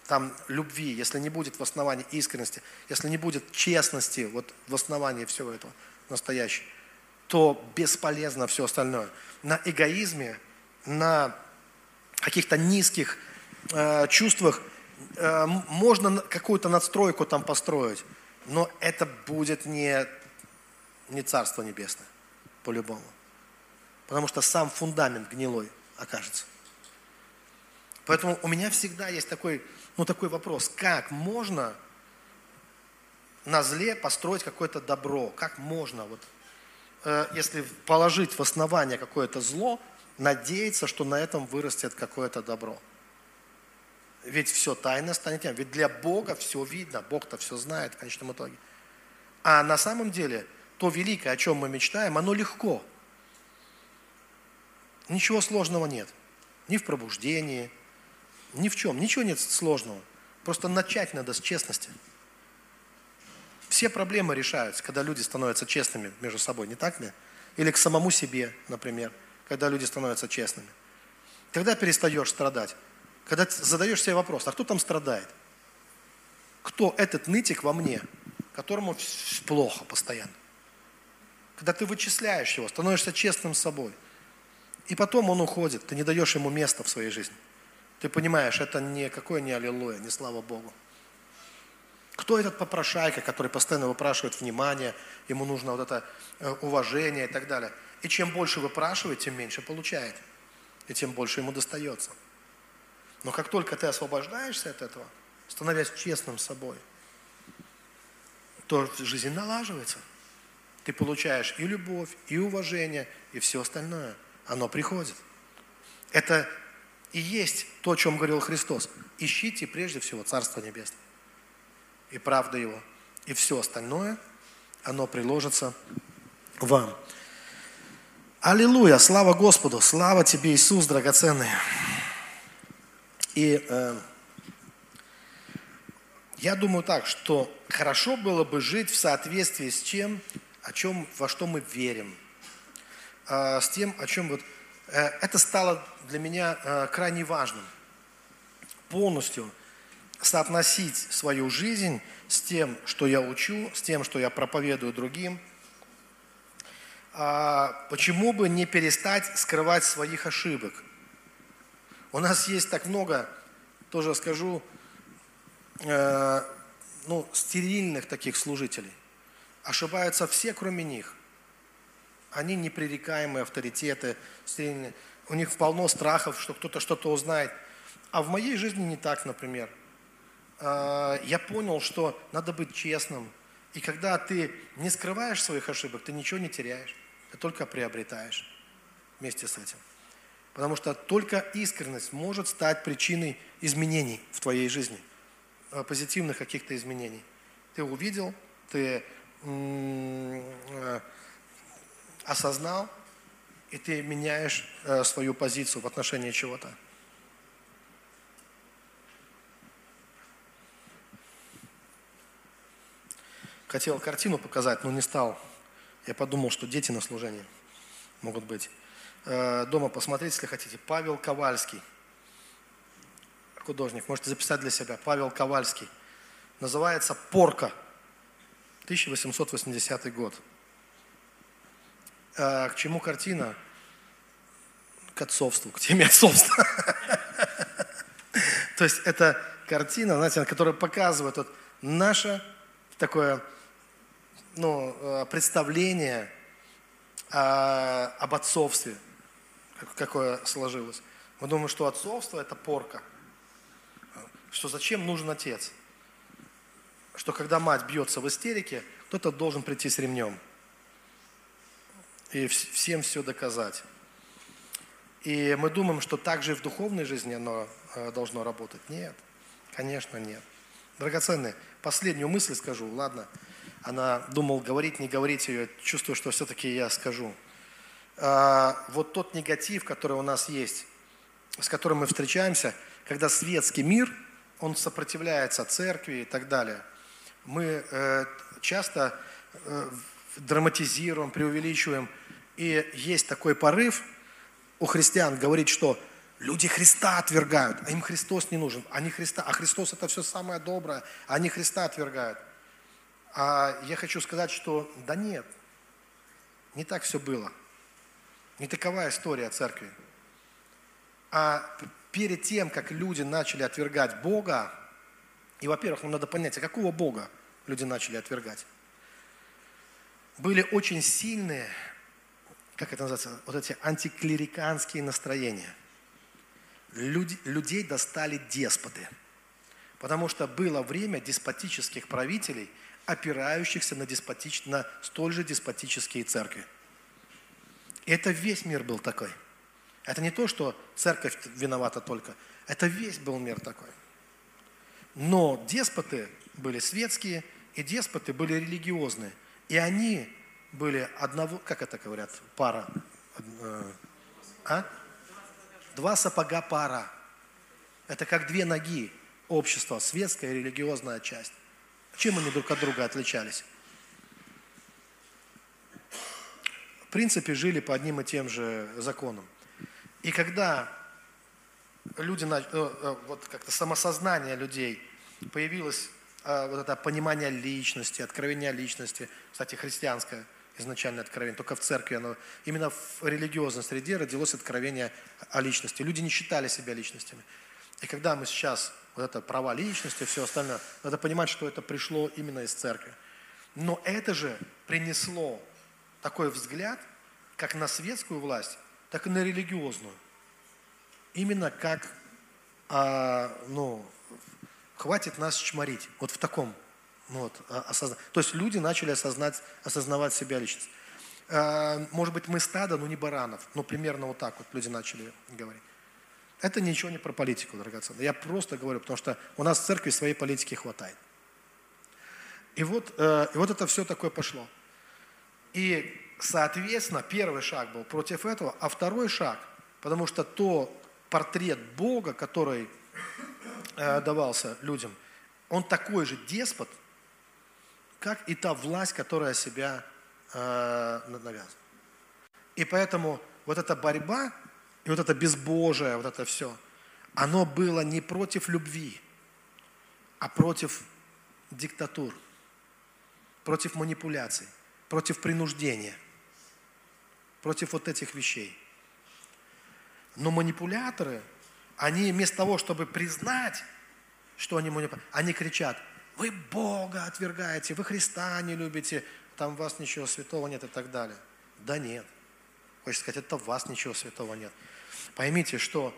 там любви, если не будет в основании искренности, если не будет честности вот в основании всего этого настоящего, то бесполезно все остальное. На эгоизме, на каких-то низких э, чувствах э, можно какую-то надстройку там построить, но это будет не, не Царство Небесное, по-любому. Потому что сам фундамент гнилой окажется. Поэтому у меня всегда есть такой, ну, такой вопрос, как можно на зле построить какое-то добро? Как можно, вот, э, если положить в основание какое-то зло, надеяться, что на этом вырастет какое-то добро? Ведь все тайно станет Ведь для Бога все видно. Бог-то все знает в конечном итоге. А на самом деле, то великое, о чем мы мечтаем, оно легко. Ничего сложного нет. Ни в пробуждении, ни в чем. Ничего нет сложного. Просто начать надо с честности. Все проблемы решаются, когда люди становятся честными между собой, не так ли? Или к самому себе, например, когда люди становятся честными. Когда перестаешь страдать? Когда задаешь себе вопрос, а кто там страдает? Кто этот нытик во мне, которому плохо постоянно? Когда ты вычисляешь его, становишься честным с собой. И потом он уходит, ты не даешь ему места в своей жизни. Ты понимаешь, это никакое не аллилуйя, не слава Богу. Кто этот попрошайка, который постоянно выпрашивает внимание, ему нужно вот это э, уважение и так далее. И чем больше выпрашивает, тем меньше получает. И тем больше ему достается. Но как только ты освобождаешься от этого, становясь честным с собой, то жизнь налаживается. Ты получаешь и любовь, и уважение, и все остальное. Оно приходит. Это и есть то, о чем говорил Христос. Ищите прежде всего Царство Небесное и правда Его. И все остальное, оно приложится вам. Аллилуйя, слава Господу, слава Тебе, Иисус, драгоценный. И э, я думаю так, что хорошо было бы жить в соответствии с тем, о чем, во что мы верим, э, с тем, о чем вот это стало для меня э, крайне важным. Полностью соотносить свою жизнь с тем, что я учу, с тем, что я проповедую другим. А почему бы не перестать скрывать своих ошибок? У нас есть так много, тоже скажу, э, ну, стерильных таких служителей. Ошибаются все, кроме них. Они непререкаемые авторитеты. У них полно страхов, что кто-то что-то узнает. А в моей жизни не так, например. Э, я понял, что надо быть честным. И когда ты не скрываешь своих ошибок, ты ничего не теряешь. Ты только приобретаешь вместе с этим. Потому что только искренность может стать причиной изменений в твоей жизни, э, позитивных каких-то изменений. Ты увидел, ты э, осознал, и ты меняешь э, свою позицию в отношении чего-то. Хотел картину показать, но не стал. Я подумал, что дети на служении могут быть. Э, дома посмотреть, если хотите. Павел Ковальский. Художник. Можете записать для себя. Павел Ковальский. Называется «Порка». 1880 год. Э, к чему картина? К отцовству, к теме отцовства. То есть это картина, знаете, которая показывает вот наше такое ну, э, представление об отцовстве, какое сложилось. Мы думаем, что отцовство – это порка. Что зачем нужен отец? Что когда мать бьется в истерике, кто-то должен прийти с ремнем и всем все доказать. И мы думаем, что так же и в духовной жизни оно э, должно работать. Нет, конечно, нет. Драгоценные, последнюю мысль скажу, ладно. Она думал, говорить, не говорить ее, чувствую, что все-таки я скажу. А, вот тот негатив, который у нас есть, с которым мы встречаемся, когда светский мир, он сопротивляется церкви и так далее. Мы э, часто э, драматизируем, преувеличиваем. И есть такой порыв у христиан говорить, что люди Христа отвергают, а им Христос не нужен. Они Христа, а Христос это все самое доброе, а они Христа отвергают. А я хочу сказать, что да нет, не так все было. Не такова история церкви. А перед тем, как люди начали отвергать Бога, и, во-первых, нам надо понять, а какого Бога люди начали отвергать? Были очень сильные, как это называется, вот эти антиклериканские настроения. Люди, людей достали деспоты. Потому что было время деспотических правителей, опирающихся на, деспотич, на столь же деспотические церкви. И это весь мир был такой – это не то, что церковь виновата только. Это весь был мир такой. Но деспоты были светские, и деспоты были религиозные. И они были одного, как это говорят, пара. Э, а? Два сапога пара. Это как две ноги общества, светская и религиозная часть. Чем они друг от друга отличались? В принципе, жили по одним и тем же законам. И когда люди, э, э, вот как-то самосознание людей появилось, вот это понимание личности, откровение личности, кстати, христианское изначальное откровение, только в церкви оно, именно в религиозной среде родилось откровение о личности. Люди не считали себя личностями. И когда мы сейчас, вот это права личности, все остальное, надо понимать, что это пришло именно из церкви. Но это же принесло такой взгляд, как на светскую власть, так и на религиозную. Именно как, а, ну, хватит нас чморить. Вот в таком вот, а, осозна... То есть люди начали осознать, осознавать себя личность. А, может быть, мы стадо, но не баранов. Ну, примерно вот так вот люди начали говорить. Это ничего не про политику, драгоценные. Я просто говорю, потому что у нас в церкви своей политики хватает. И вот, э, и вот это все такое пошло. И Соответственно, первый шаг был против этого, а второй шаг, потому что то портрет Бога, который э, давался людям, он такой же деспот, как и та власть, которая себя э, навязывает. И поэтому вот эта борьба и вот это безбожие, вот это все, оно было не против любви, а против диктатур, против манипуляций, против принуждения против вот этих вещей. Но манипуляторы, они вместо того, чтобы признать, что они манипуляторы, они кричат, вы Бога отвергаете, вы Христа не любите, там у вас ничего святого нет и так далее. Да нет. Хочется сказать, это у вас ничего святого нет. Поймите, что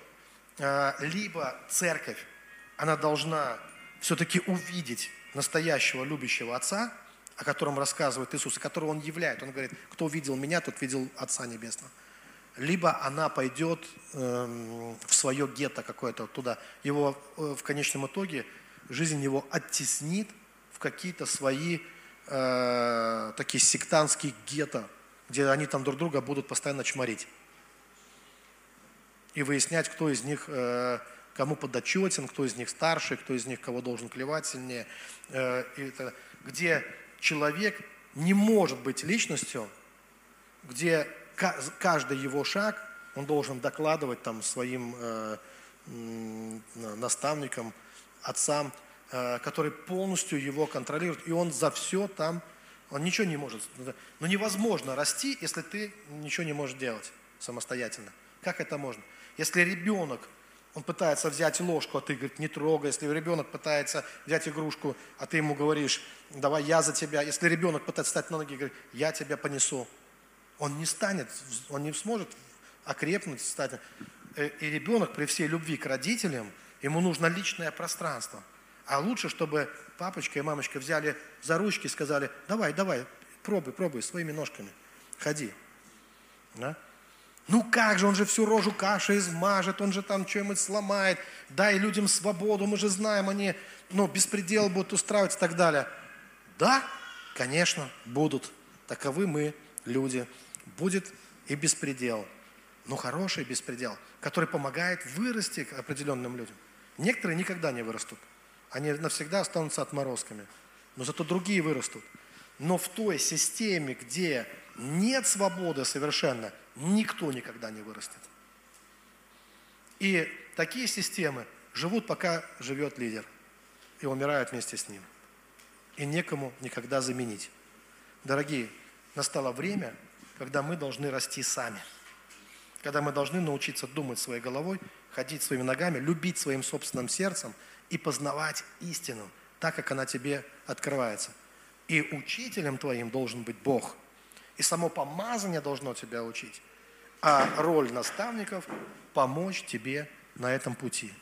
э, либо церковь, она должна все-таки увидеть настоящего любящего Отца – о котором рассказывает Иисус, и которого Он являет. Он говорит, кто видел меня, тот видел Отца Небесного. Либо она пойдет э, в свое гетто какое-то туда. Его э, в конечном итоге жизнь его оттеснит в какие-то свои э, такие сектантские гетто, где они там друг друга будут постоянно чморить. И выяснять, кто из них э, кому подотчетен, кто из них старший, кто из них кого должен клевать сильнее. Э, это, где человек не может быть личностью, где каждый его шаг он должен докладывать там своим э, наставникам, отцам, э, которые полностью его контролируют, и он за все там, он ничего не может. Но невозможно расти, если ты ничего не можешь делать самостоятельно. Как это можно? Если ребенок он пытается взять ложку, а ты, говорит, не трогай. Если ребенок пытается взять игрушку, а ты ему говоришь, давай я за тебя. Если ребенок пытается встать на ноги и говорит, я тебя понесу. Он не станет, он не сможет окрепнуть, стать. Э, и ребенок при всей любви к родителям, ему нужно личное пространство. А лучше, чтобы папочка и мамочка взяли за ручки и сказали, давай, давай, пробуй, пробуй своими ножками, ходи. Да? Ну как же, он же всю рожу кашей измажет, он же там что-нибудь сломает, дай людям свободу, мы же знаем, они ну, беспредел будут устраивать и так далее. Да, конечно, будут. Таковы мы, люди. Будет и беспредел. но хороший беспредел, который помогает вырасти определенным людям. Некоторые никогда не вырастут. Они навсегда останутся отморозками. Но зато другие вырастут. Но в той системе, где нет свободы совершенно, никто никогда не вырастет. И такие системы живут, пока живет лидер. И умирают вместе с ним. И некому никогда заменить. Дорогие, настало время, когда мы должны расти сами. Когда мы должны научиться думать своей головой, ходить своими ногами, любить своим собственным сердцем и познавать истину, так как она тебе открывается. И учителем твоим должен быть Бог. И само помазание должно тебя учить. А роль наставников – помочь тебе на этом пути.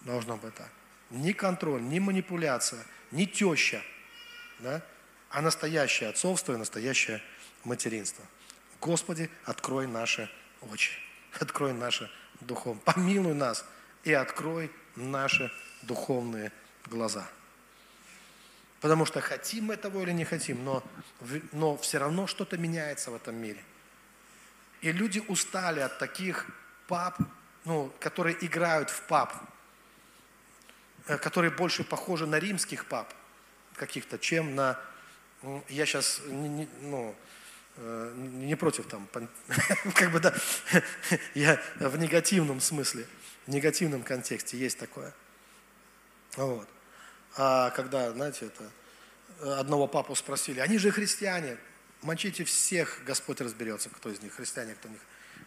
Должно быть так. Ни контроль, ни манипуляция, ни теща, да? а настоящее отцовство и настоящее материнство. Господи, открой наши очи, открой наши духовные, помилуй нас и открой наши духовные глаза. Потому что хотим мы того или не хотим, но, но все равно что-то меняется в этом мире. И люди устали от таких пап, ну, которые играют в пап, э, которые больше похожи на римских пап каких-то, чем на... Я сейчас ну, э, не против там, как бы да, я в негативном смысле, в негативном контексте есть такое. Вот. А когда, знаете, это одного папу спросили, они же христиане, мочите всех, Господь разберется, кто из них христиане, кто не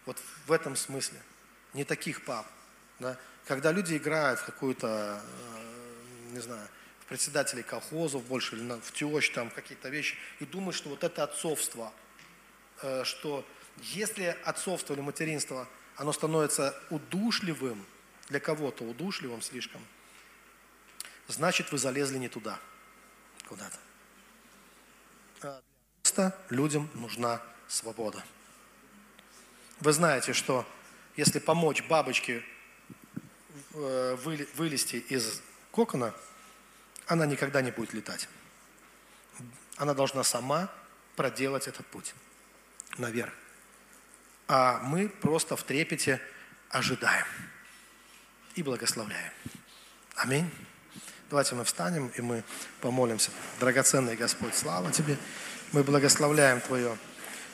Вот в этом смысле. Не таких пап. Да? Когда люди играют в какую-то, э, не знаю, в председателей колхозов больше, или в тещ, там какие-то вещи, и думают, что вот это отцовство, э, что если отцовство или материнство, оно становится удушливым, для кого-то удушливым слишком, значит вы залезли не туда, куда-то. Просто людям нужна свобода. Вы знаете, что если помочь бабочке э, вылезти из кокона, она никогда не будет летать. Она должна сама проделать этот путь наверх. А мы просто в трепете ожидаем и благословляем. Аминь. Давайте мы встанем и мы помолимся. Драгоценный Господь, слава Тебе. Мы благословляем Твое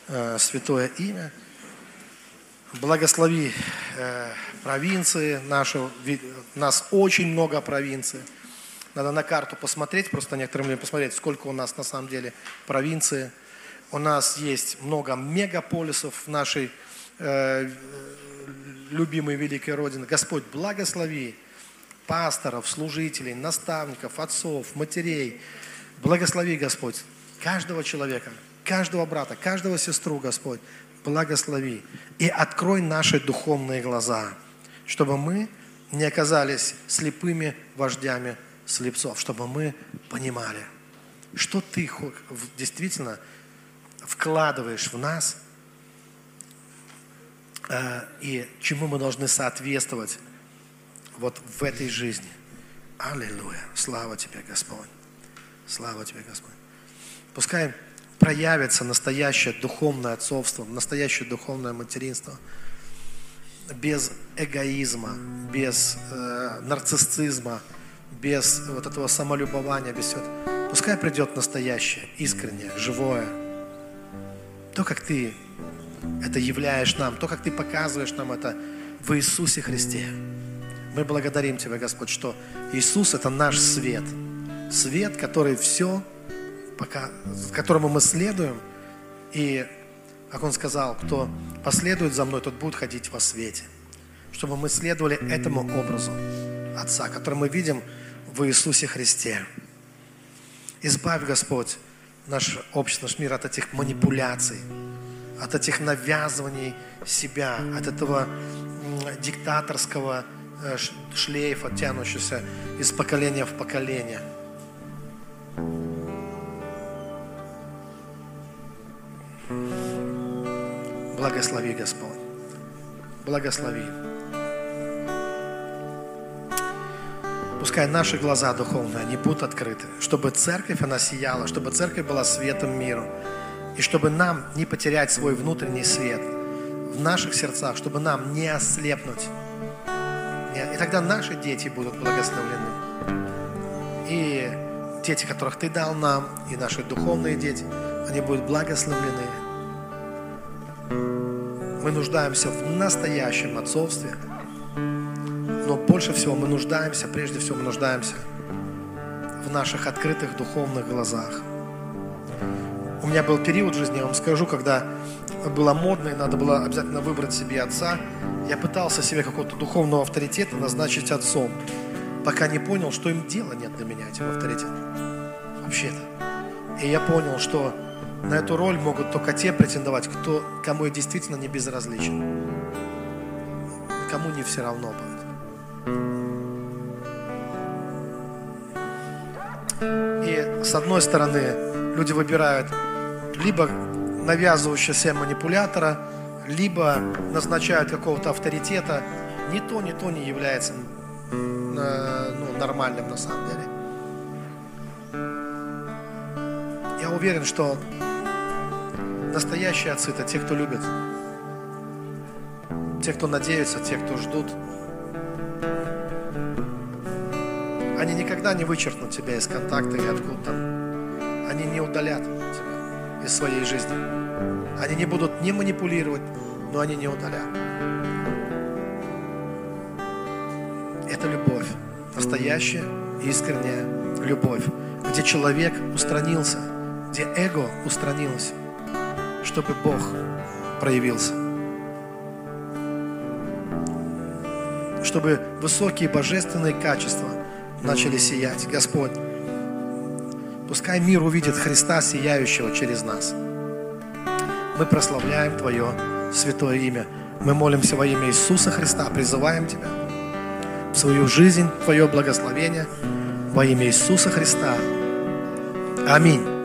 э, святое имя. Благослови э, провинции наши. Нас очень много провинций. Надо на карту посмотреть, просто некоторым людям посмотреть, сколько у нас на самом деле провинции. У нас есть много мегаполисов в нашей э, любимой великой Родины. Господь, благослови пасторов, служителей, наставников, отцов, матерей. Благослови, Господь, каждого человека, каждого брата, каждого сестру, Господь, благослови. И открой наши духовные глаза, чтобы мы не оказались слепыми вождями слепцов, чтобы мы понимали, что Ты действительно вкладываешь в нас э, и чему мы должны соответствовать вот в этой жизни. Аллилуйя. Слава Тебе, Господь. Слава Тебе, Господь. Пускай проявится настоящее духовное отцовство, настоящее духовное материнство без эгоизма, без э, нарциссизма, без вот этого самолюбования, без всего. Пускай придет настоящее, искреннее, живое. То, как Ты это являешь нам, то, как Ты показываешь нам это в Иисусе Христе. Мы благодарим Тебя, Господь, что Иисус – это наш свет. Свет, который все, пока, которому мы следуем. И, как Он сказал, кто последует за мной, тот будет ходить во свете. Чтобы мы следовали этому образу Отца, который мы видим в Иисусе Христе. Избавь, Господь, наш общество, наш мир от этих манипуляций, от этих навязываний себя, от этого диктаторского Э, шлейф, оттянущийся из поколения в поколение. Благослови, Господь. Благослови. Пускай наши глаза духовные, они будут открыты, чтобы церковь, она сияла, чтобы церковь была светом миру, и чтобы нам не потерять свой внутренний свет в наших сердцах, чтобы нам не ослепнуть. И тогда наши дети будут благословлены. И дети, которых Ты дал нам, и наши духовные дети, они будут благословлены. Мы нуждаемся в настоящем отцовстве, но больше всего мы нуждаемся, прежде всего мы нуждаемся в наших открытых духовных глазах. У меня был период в жизни, я вам скажу, когда было модно и надо было обязательно выбрать себе отца. Я пытался себе какого-то духовного авторитета назначить отцом, пока не понял, что им дела нет для меня, этим авторитетом. Вообще-то. И я понял, что на эту роль могут только те претендовать, кто, кому я действительно не безразличен. Кому не все равно будет. И с одной стороны, люди выбирают либо навязывающегося манипулятора, либо назначают какого-то авторитета. Ни то, ни то не является э, ну, нормальным на самом деле. Я уверен, что Настоящие отцы – это те, кто любит. Те, кто надеются, те, кто ждут. Они никогда не вычеркнут тебя из контакта и откуда там. Они не удалят тебя из своей жизни. Они не будут не манипулировать, но они не удалят. Это любовь. Настоящая, искренняя любовь. Где человек устранился, где эго устранилось чтобы Бог проявился. Чтобы высокие божественные качества начали сиять. Господь, пускай мир увидит Христа, сияющего через нас. Мы прославляем Твое святое имя. Мы молимся во имя Иисуса Христа, призываем Тебя в свою жизнь, Твое благословение во имя Иисуса Христа. Аминь.